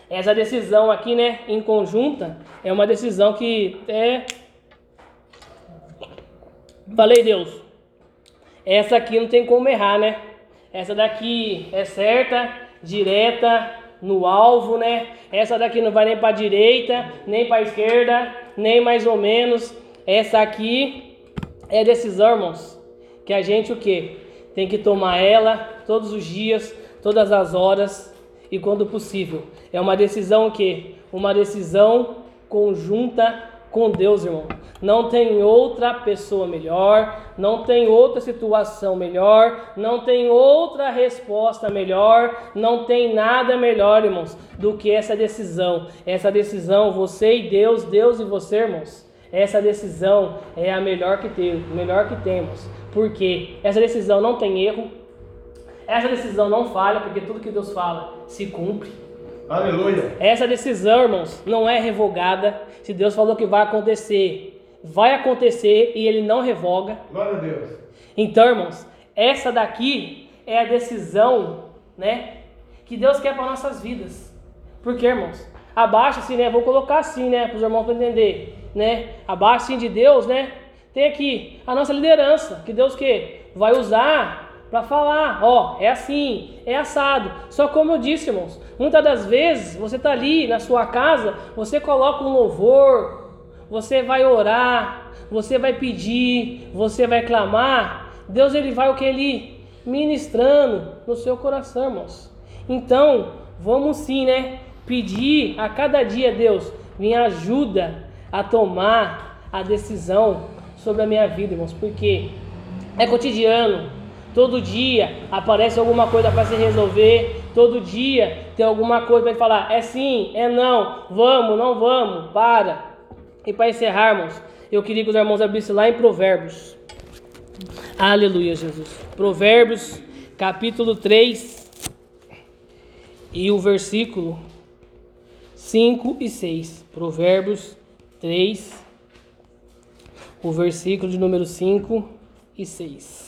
Essa decisão aqui, né, em conjunta, é uma decisão que é. Falei, Deus, essa aqui não tem como errar, né? Essa daqui é certa, direta, no alvo, né? Essa daqui não vai nem para direita, nem para esquerda, nem mais ou menos. Essa aqui é decisão, irmãos, que a gente o que tem que tomar ela todos os dias, todas as horas e quando possível. É uma decisão que uma decisão conjunta com Deus, irmão. Não tem outra pessoa melhor, não tem outra situação melhor, não tem outra resposta melhor, não tem nada melhor, irmãos, do que essa decisão. Essa decisão, você e Deus, Deus e você, irmãos. Essa decisão é a melhor que tem, melhor que temos. Porque essa decisão não tem erro, essa decisão não falha, porque tudo que Deus fala se cumpre. Aleluia. Essa decisão, irmãos, não é revogada. Se Deus falou que vai acontecer, vai acontecer e Ele não revoga. Glória a Deus. Então, irmãos, essa daqui é a decisão, né, que Deus quer para nossas vidas. Por quê, irmãos? Abaixo assim, né? Vou colocar assim, né, para os irmãos entender, né? Abaixo assim de Deus, né? Tem aqui a nossa liderança, que Deus que vai usar para falar, ó, é assim, é assado. Só como eu disse, irmãos, muitas das vezes você está ali na sua casa, você coloca um louvor, você vai orar, você vai pedir, você vai clamar. Deus ele vai o que ele ministrando no seu coração, irmãos. Então, vamos sim, né? Pedir a cada dia, Deus, me ajuda a tomar a decisão sobre a minha vida, irmãos, porque é cotidiano. Todo dia aparece alguma coisa para se resolver. Todo dia tem alguma coisa para falar. É sim, é não. Vamos, não vamos. Para. E para encerrarmos, eu queria que os irmãos abrissem lá em Provérbios. Aleluia, Jesus. Provérbios, capítulo 3. E o versículo 5 e 6. Provérbios 3. O versículo de número 5 e 6.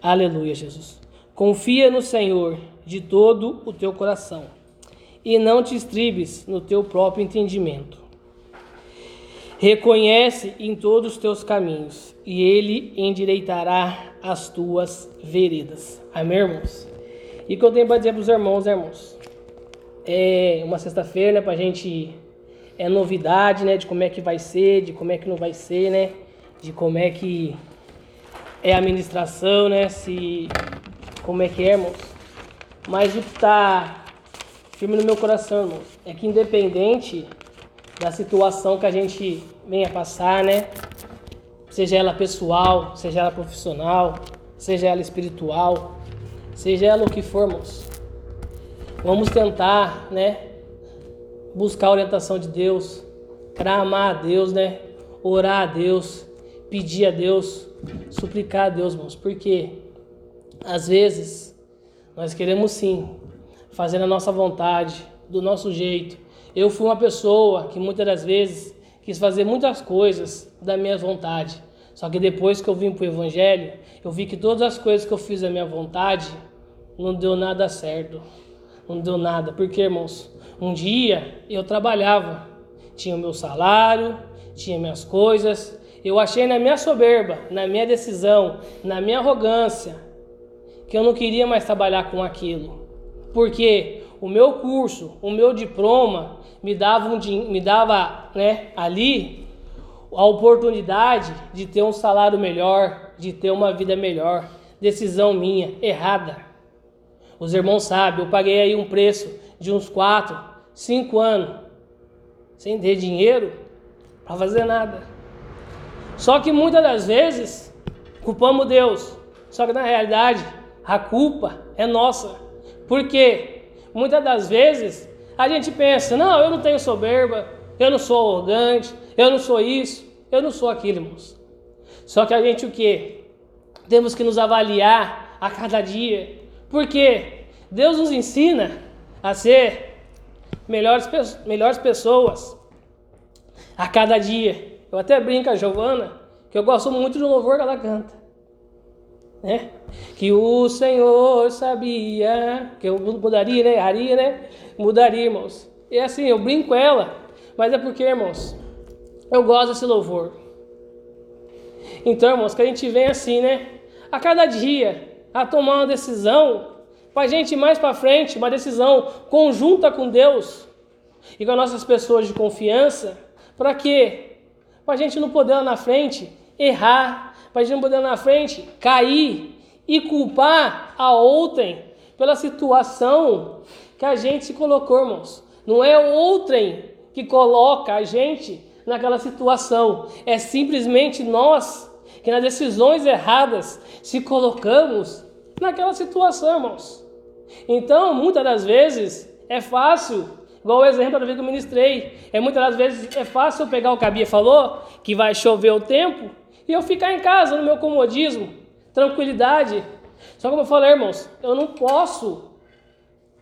Aleluia, Jesus. Confia no Senhor de todo o teu coração e não te estribes no teu próprio entendimento. Reconhece em todos os teus caminhos e ele endireitará as tuas veredas. Amém, irmãos? E o que eu tenho para dizer para os irmãos, irmãos? É uma sexta-feira, né, para a gente. É novidade, né, de como é que vai ser, de como é que não vai ser, né, de como é que é a administração, né? Se como é que é, irmãos? Mas o que está firme no meu coração, irmãos, é que independente da situação que a gente venha passar, né? Seja ela pessoal, seja ela profissional, seja ela espiritual, seja ela o que for, irmãos. Vamos tentar, né? Buscar a orientação de Deus, clamar a Deus, né? Orar a Deus, pedir a Deus suplicar a Deus, irmãos, porque às vezes nós queremos sim fazer a nossa vontade, do nosso jeito. Eu fui uma pessoa que muitas das vezes quis fazer muitas coisas da minha vontade. Só que depois que eu vim para o Evangelho, eu vi que todas as coisas que eu fiz da minha vontade não deu nada certo. Não deu nada. Porque, irmãos, um dia eu trabalhava, tinha o meu salário, tinha minhas coisas, eu achei na minha soberba, na minha decisão, na minha arrogância, que eu não queria mais trabalhar com aquilo. Porque o meu curso, o meu diploma, me dava, um, me dava né, ali a oportunidade de ter um salário melhor, de ter uma vida melhor. Decisão minha, errada. Os irmãos sabem, eu paguei aí um preço de uns 4, 5 anos, sem ter dinheiro para fazer nada. Só que muitas das vezes culpamos Deus. Só que na realidade a culpa é nossa. Porque muitas das vezes a gente pensa: não, eu não tenho soberba, eu não sou arrogante, eu não sou isso, eu não sou aquilo, irmãos. Só que a gente o que? Temos que nos avaliar a cada dia. Porque Deus nos ensina a ser melhores, melhores pessoas a cada dia. Eu até brinco a Giovana, que eu gosto muito do louvor que ela canta. Né? Que o Senhor sabia, que eu mudaria, né? Haria, né? Mudaria, irmãos. E assim, eu brinco com ela, mas é porque, irmãos, eu gosto desse louvor. Então, irmãos, que a gente vem assim, né? A cada dia, a tomar uma decisão, para a gente ir mais para frente, uma decisão conjunta com Deus e com as nossas pessoas de confiança, para quê? Para a gente não poder lá na frente errar, para a gente não poder lá na frente cair e culpar a outrem pela situação que a gente se colocou, irmãos. Não é outrem que coloca a gente naquela situação, é simplesmente nós que nas decisões erradas se colocamos naquela situação, irmãos. Então, muitas das vezes é fácil Igual o exemplo da vez que eu ministrei. É muitas das vezes é fácil eu pegar o que a Bia falou, que vai chover o tempo, e eu ficar em casa no meu comodismo, tranquilidade. Só como eu falei, irmãos, eu não posso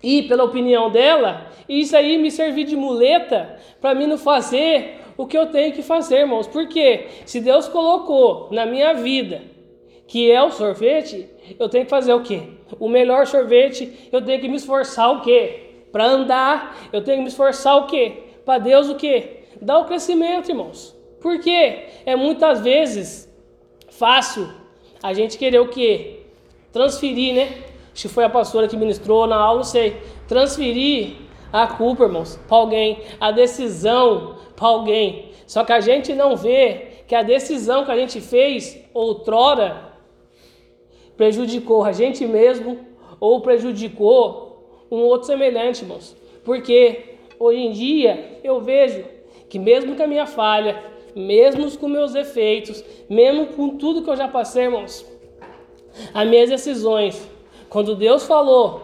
ir pela opinião dela e isso aí me servir de muleta para mim não fazer o que eu tenho que fazer, irmãos. Porque se Deus colocou na minha vida que é o sorvete, eu tenho que fazer o quê? O melhor sorvete, eu tenho que me esforçar o quê? Para andar, eu tenho que me esforçar o quê? Para Deus o quê? Dar o crescimento, irmãos. Porque é muitas vezes fácil a gente querer o quê? transferir, né? Que foi a pastora que ministrou na aula, não sei. Transferir a culpa, irmãos, para alguém, a decisão para alguém. Só que a gente não vê que a decisão que a gente fez outrora prejudicou a gente mesmo ou prejudicou um outro semelhante, irmãos. Porque hoje em dia eu vejo que mesmo com a minha falha, mesmo com meus defeitos, mesmo com tudo que eu já passei, irmãos, as minhas decisões, quando Deus falou,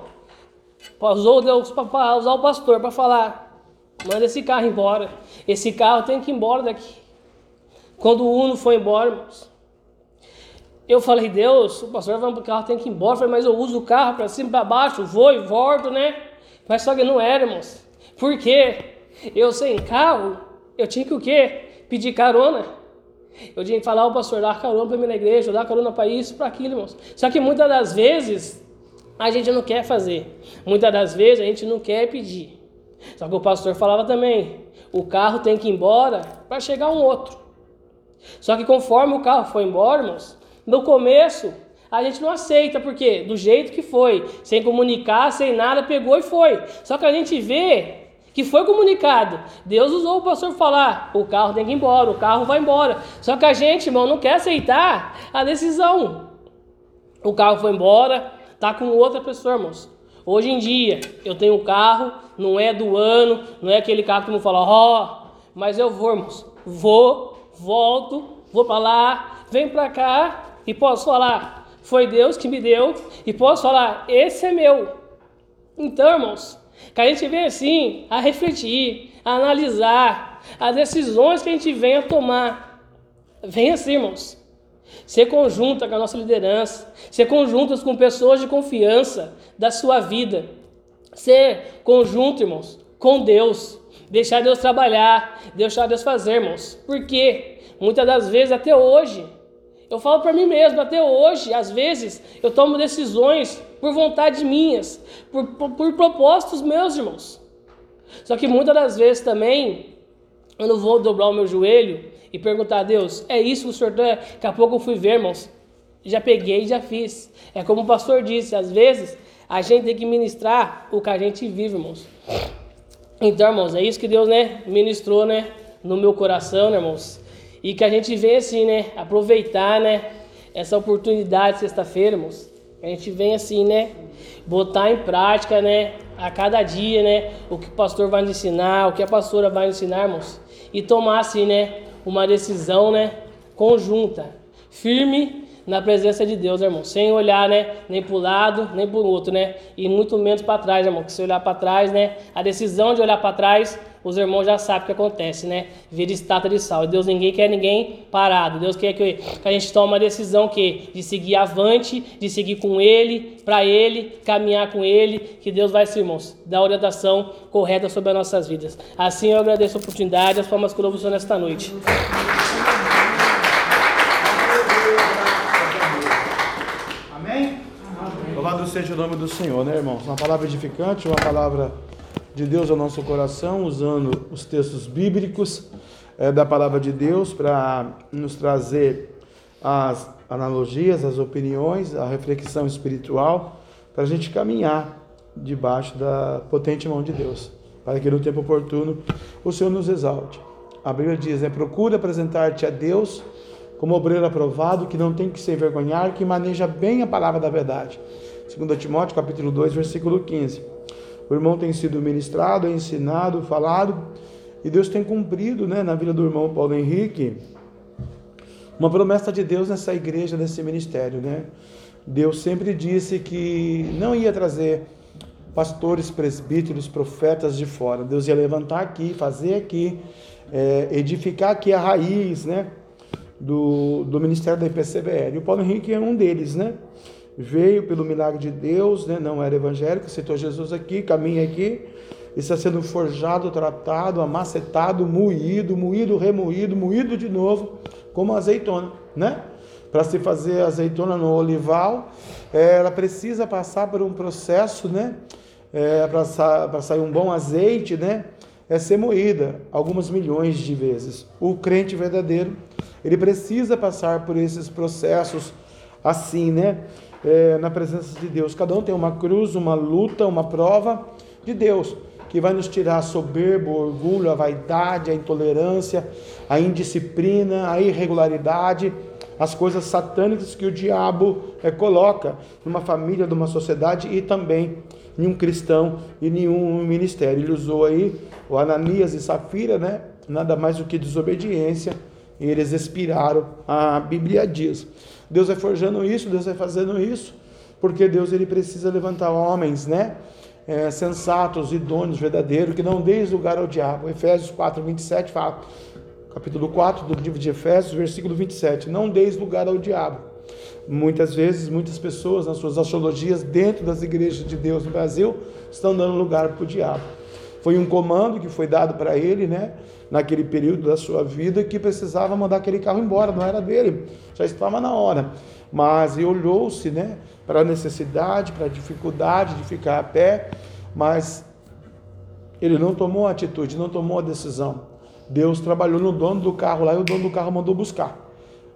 usou Deus para usar o pastor para falar, manda esse carro embora, esse carro tem que ir embora daqui. Quando o Uno foi embora, irmãos, eu falei, Deus, o pastor vai o carro tem que ir embora. Eu falei, mas eu uso o carro para cima e para baixo, vou e volto, né? Mas só que não era, irmãos. Por quê? Eu sem carro, eu tinha que o quê? Pedir carona. Eu tinha que falar, o pastor, dá carona para mim na igreja, dá carona para isso, para aquilo, irmãos. Só que muitas das vezes a gente não quer fazer. Muitas das vezes a gente não quer pedir. Só que o pastor falava também, o carro tem que ir embora para chegar um outro. Só que conforme o carro foi embora, irmãos, no começo a gente não aceita, porque do jeito que foi, sem comunicar, sem nada, pegou e foi. Só que a gente vê que foi comunicado. Deus usou o pastor falar: o carro tem que ir embora, o carro vai embora. Só que a gente, irmão, não quer aceitar a decisão. O carro foi embora, tá com outra pessoa, irmãos. Hoje em dia, eu tenho um carro, não é do ano, não é aquele carro que não fala, ó, oh, mas eu vou, irmãos. Vou, volto, vou para lá, venho para cá e posso falar, foi Deus que me deu, e posso falar, esse é meu. Então, irmãos, que a gente vem assim a refletir, a analisar as decisões que a gente vem a tomar. Venha assim, irmãos. Ser conjunta com a nossa liderança, ser conjuntas com pessoas de confiança da sua vida. Ser conjunto, irmãos, com Deus. Deixar Deus trabalhar, deixar Deus fazer, irmãos. Porque muitas das vezes, até hoje, eu falo para mim mesmo, até hoje, às vezes, eu tomo decisões por vontade minhas, por, por, por propósitos meus, irmãos. Só que muitas das vezes também, eu não vou dobrar o meu joelho e perguntar a Deus, é isso que o Senhor quer? Daqui a pouco eu fui ver, irmãos, já peguei e já fiz. É como o pastor disse, às vezes a gente tem que ministrar o que a gente vive, irmãos. Então, irmãos, é isso que Deus, né, ministrou, né, no meu coração, né, irmãos. E que a gente vem assim, né? Aproveitar, né? Essa oportunidade sexta-feira, irmãos. A gente vem assim, né? Botar em prática, né? A cada dia, né? O que o pastor vai nos ensinar, o que a pastora vai nos ensinar, irmãos. E tomar assim, né? Uma decisão, né? Conjunta. Firme na presença de Deus, irmão. Sem olhar, né? Nem para o lado, nem para o outro, né? E muito menos para trás, irmão. Que se olhar para trás, né? A decisão de olhar para trás os irmãos já sabem o que acontece, né? Vira estátua de sal. Deus ninguém quer ninguém parado. Deus quer que, a gente tome uma decisão que de seguir avante, de seguir com Ele, para Ele, caminhar com Ele, que Deus vai, irmãos, dar orientação correta sobre as nossas vidas. Assim eu agradeço a oportunidade, as formas que eu louvo nesta noite. Amém? Louvado seja o nome do Senhor, né, irmãos? Uma palavra edificante, uma palavra de Deus ao nosso coração, usando os textos bíblicos é, da palavra de Deus para nos trazer as analogias, as opiniões, a reflexão espiritual, para a gente caminhar debaixo da potente mão de Deus, para que no tempo oportuno o Senhor nos exalte. A Bíblia diz: é procura apresentar-te a Deus como obreiro aprovado, que não tem que se envergonhar, que maneja bem a palavra da verdade. 2 Timóteo capítulo 2, versículo 15. O irmão tem sido ministrado, ensinado, falado, e Deus tem cumprido né, na vida do irmão Paulo Henrique uma promessa de Deus nessa igreja, nesse ministério. Né? Deus sempre disse que não ia trazer pastores, presbíteros, profetas de fora. Deus ia levantar aqui, fazer aqui, é, edificar aqui a raiz né, do, do ministério da IPCBL. E o Paulo Henrique é um deles, né? Veio pelo milagre de Deus, né? não era evangélico, citou Jesus aqui, caminha aqui, está sendo forjado, tratado, amacetado, moído, moído, remoído, moído de novo, como azeitona, né? Para se fazer azeitona no olival, é, ela precisa passar por um processo, né? É, para sair um bom azeite, né? É ser moída algumas milhões de vezes. O crente verdadeiro, ele precisa passar por esses processos assim, né? É, na presença de Deus. Cada um tem uma cruz, uma luta, uma prova de Deus que vai nos tirar a soberba, o orgulho, a vaidade, a intolerância, a indisciplina, a irregularidade, as coisas satânicas que o diabo é, coloca numa família, numa sociedade e também em um cristão e nenhum ministério. Ele usou aí o Ananias e Safira, né? Nada mais do que desobediência. E eles expiraram. A Bíblia diz. Deus vai forjando isso, Deus vai fazendo isso, porque Deus ele precisa levantar homens, né? é, sensatos, idôneos, verdadeiros, que não deis lugar ao diabo. Efésios 4, 27 fala, capítulo 4 do livro de Efésios, versículo 27, não deis lugar ao diabo. Muitas vezes, muitas pessoas, nas suas astrologias, dentro das igrejas de Deus no Brasil, estão dando lugar para o diabo. Foi um comando que foi dado para ele, né, naquele período da sua vida, que precisava mandar aquele carro embora, não era dele, já estava na hora. Mas ele olhou-se, né, para a necessidade, para a dificuldade de ficar a pé, mas ele não tomou a atitude, não tomou a decisão. Deus trabalhou no dono do carro lá e o dono do carro mandou buscar.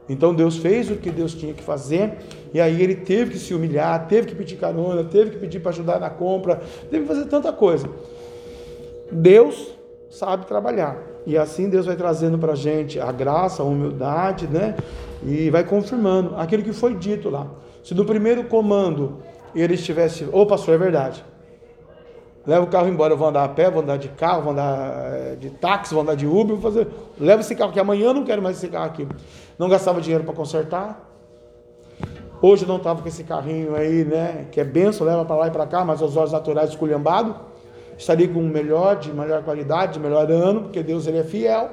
Então Deus fez o que Deus tinha que fazer, e aí ele teve que se humilhar, teve que pedir carona, teve que pedir para ajudar na compra, teve que fazer tanta coisa. Deus sabe trabalhar, e assim Deus vai trazendo para a gente a graça, a humildade, né? E vai confirmando aquilo que foi dito lá. Se no primeiro comando ele estivesse, ô oh, pastor, é verdade. Leva o carro embora, eu vou andar a pé, vou andar de carro, vou andar eh, de táxi, vou andar de Uber, vou fazer. Leva esse carro que amanhã eu não quero mais esse carro aqui. Não gastava dinheiro para consertar. Hoje não estava com esse carrinho aí, né? Que é benção, leva para lá e para cá, mas aos olhos naturais esculhambado. Estaria com um melhor, de melhor qualidade, de melhor ano, porque Deus ele é fiel.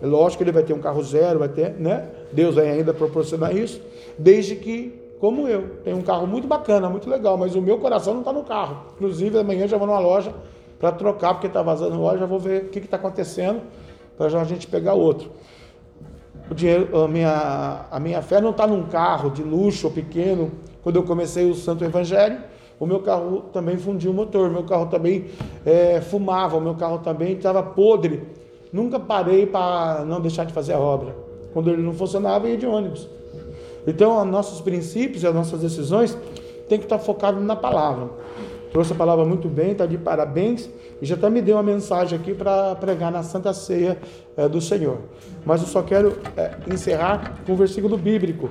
É lógico que ele vai ter um carro zero, vai ter, né? Deus vai ainda proporcionar isso, desde que como eu. Tenho um carro muito bacana, muito legal, mas o meu coração não está no carro. Inclusive, amanhã já vou numa loja para trocar, porque está vazando óleo, já vou ver o que está acontecendo, para já a gente pegar outro. O dinheiro, a minha, a minha fé não está num carro de luxo ou pequeno. Quando eu comecei o Santo Evangelho, o meu carro também fundiu o motor, o meu carro também é, fumava, o meu carro também estava podre. Nunca parei para não deixar de fazer a obra. Quando ele não funcionava, ia de ônibus. Então, os nossos princípios e as nossas decisões têm que estar focados na palavra. Trouxe a palavra muito bem, está de parabéns e já até me deu uma mensagem aqui para pregar na Santa Ceia é, do Senhor. Mas eu só quero é, encerrar com um versículo bíblico,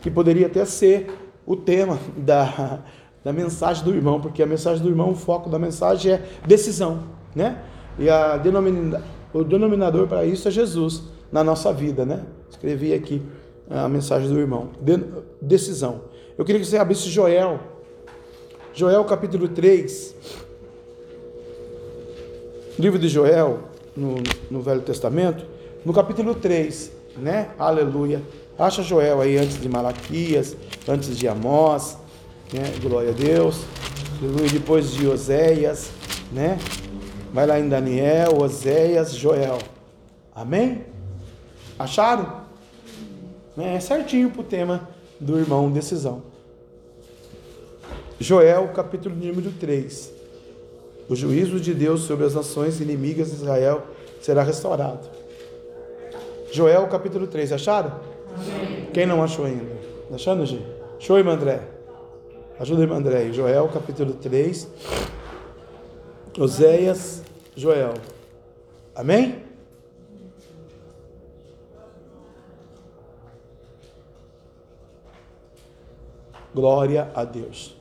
que poderia até ser o tema da, da mensagem do irmão, porque a mensagem do irmão, o foco da mensagem é decisão, né? E a denomina, o denominador para isso é Jesus na nossa vida, né? Escrevi aqui a mensagem do irmão. De, decisão. Eu queria que você abrisse Joel. Joel capítulo 3. Livro de Joel, no, no Velho Testamento, no capítulo 3, né? Aleluia. Acha Joel aí antes de Malaquias, antes de Amós, né? Glória a Deus. Aleluia. Depois de Oséias, né? Vai lá em Daniel, Oséias, Joel. Amém? Acharam? É certinho para o tema do irmão decisão. Joel, capítulo número 3. O juízo de Deus sobre as nações inimigas de Israel será restaurado. Joel, capítulo 3. Acharam? Amém. Quem não achou ainda? Tá achando, gente? Show, irmã André. Ajuda, irmã André. Joel, capítulo 3. Oséias, Joel. Amém? Glória a Deus.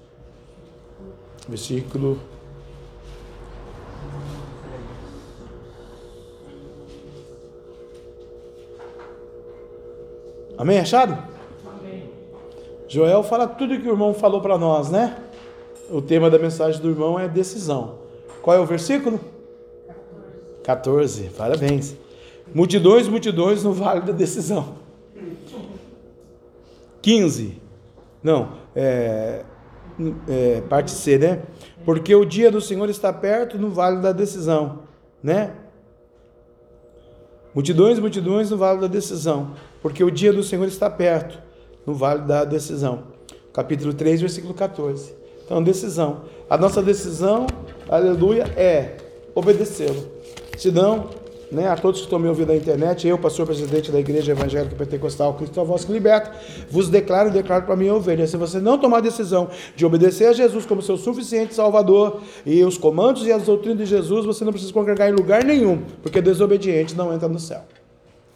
Versículo. Amém? Achado? Joel fala tudo que o irmão falou para nós, né? O tema da mensagem do irmão é decisão. Qual é o versículo? 14. 14. Parabéns. Multidões, multidões no vale da decisão. 15. Não, é, é, parte C, né? Porque o dia do Senhor está perto no vale da decisão, né? Multidões, multidões no vale da decisão, porque o dia do Senhor está perto no vale da decisão. Capítulo 3, versículo 14. Então, decisão. A nossa decisão, aleluia, é obedecê-lo. Senão, né, a todos que estão me ouvindo na internet, eu, pastor presidente da Igreja Evangélica Pentecostal Cristo a Voz que Liberta, vos declaro e declaro para minha ovelha, se você não tomar a decisão de obedecer a Jesus como seu suficiente Salvador e os comandos e as doutrinas de Jesus, você não precisa congregar em lugar nenhum, porque desobediente não entra no céu.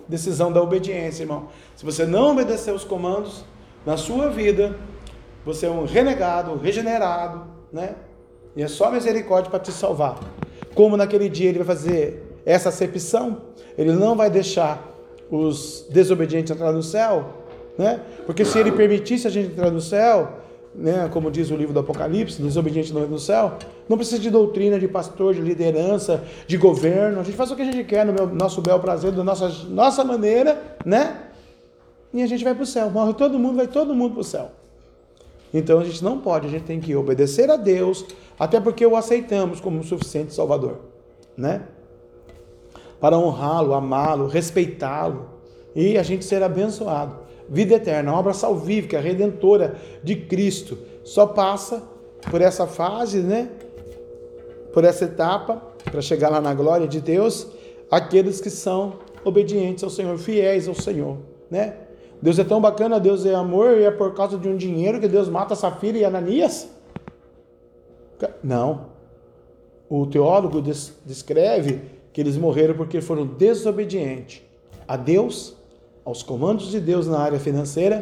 Decisão da obediência, irmão. Se você não obedecer os comandos na sua vida, você é um renegado, regenerado, né? E é só misericórdia para te salvar. Como naquele dia ele vai fazer essa acepção, ele não vai deixar os desobedientes entrar no céu, né? Porque se ele permitisse a gente entrar no céu, né, como diz o livro do Apocalipse, desobediente não entra no céu, não precisa de doutrina, de pastor, de liderança, de governo. A gente faz o que a gente quer no meu, nosso bel prazer, da nossa, nossa maneira, né? E a gente vai para o céu. Morre todo mundo, vai todo mundo para o céu. Então a gente não pode, a gente tem que obedecer a Deus, até porque o aceitamos como suficiente Salvador, né? para honrá-lo, amá-lo, respeitá-lo e a gente ser abençoado. Vida eterna, obra salvífica, redentora de Cristo, só passa por essa fase, né? Por essa etapa, para chegar lá na glória de Deus, aqueles que são obedientes ao Senhor, fiéis ao Senhor, né? Deus é tão bacana, Deus é amor e é por causa de um dinheiro que Deus mata Safira e Ananias? Não. O teólogo descreve que eles morreram porque foram desobedientes a Deus, aos comandos de Deus na área financeira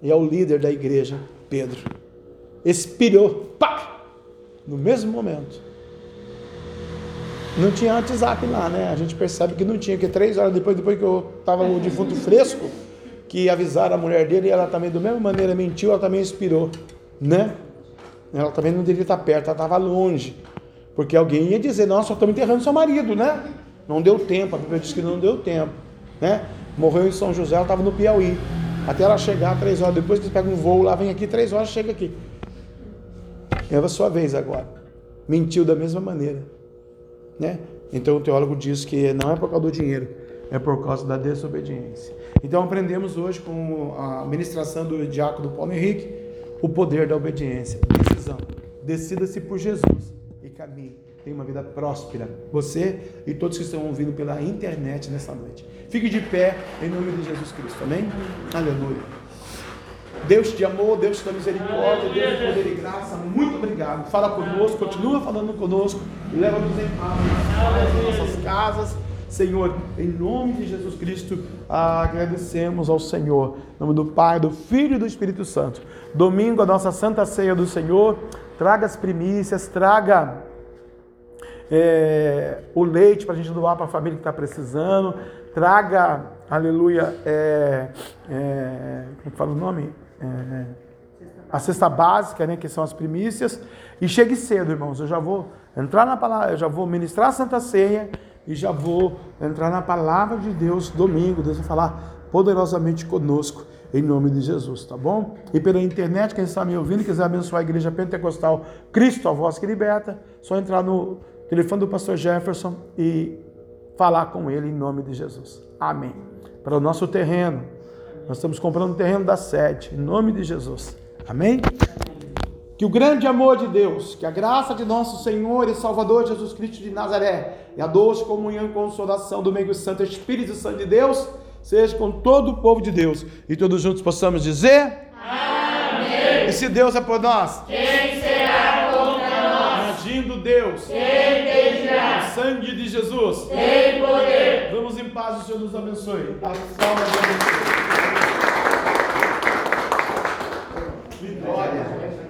e ao líder da igreja, Pedro. Expirou, pá, no mesmo momento. Não tinha WhatsApp lá, né? A gente percebe que não tinha, que três horas depois, depois que eu estava o defunto fresco, que avisaram a mulher dele e ela também, da mesma maneira, mentiu, ela também expirou, né? Ela também não devia estar perto, ela estava longe. Porque alguém ia dizer, nossa, estamos enterrando seu marido, né? Não deu tempo, a Bíblia diz que não deu tempo. Né? Morreu em São José, ela estava no Piauí. Até ela chegar três horas, depois que pega um voo lá, vem aqui, três horas, chega aqui. É a sua vez agora. Mentiu da mesma maneira. Né? Então o teólogo diz que não é por causa do dinheiro, é por causa da desobediência. Então aprendemos hoje com a ministração do diácono Paulo Henrique o poder da obediência. Decisão. Decida-se por Jesus e caminhe. Tenha uma vida próspera. Você e todos que estão ouvindo pela internet nessa noite. Fique de pé em nome de Jesus Cristo. Amém? Aleluia. Deus te amou, Deus te dá misericórdia, Deus te poder e graça. Muito obrigado. Fala conosco, continua falando conosco. Leva-nos em paz nas nossas casas. Senhor, em nome de Jesus Cristo, agradecemos ao Senhor. Em nome do Pai, do Filho e do Espírito Santo. Domingo, a nossa Santa Ceia do Senhor traga as primícias, traga é, o leite para a gente doar para a família que está precisando, traga, aleluia, é, é, como é fala o nome? É, a cesta básica, né, que são as primícias, e chegue cedo, irmãos. Eu já vou entrar na palavra, eu já vou ministrar a Santa Ceia e já vou entrar na palavra de Deus domingo. Deus vai falar poderosamente conosco em nome de Jesus, tá bom? E pela internet, quem está me ouvindo, quiser abençoar a igreja pentecostal Cristo, a voz que liberta, só entrar no telefone do pastor Jefferson e falar com ele em nome de Jesus. Amém. Para o nosso terreno, nós estamos comprando o terreno da sede, em nome de Jesus. Amém? Que o grande amor de Deus, que a graça de nosso Senhor e Salvador Jesus Cristo de Nazaré e a doce comunhão e consolação do meio santo Espírito Santo de Deus seja com todo o povo de Deus. E todos juntos possamos dizer: Amém. E se Deus é por nós, quem será Deus. O sangue de Jesus. Tem poder. Vamos em paz, o Senhor nos abençoe. A salva de Deus. Vitória.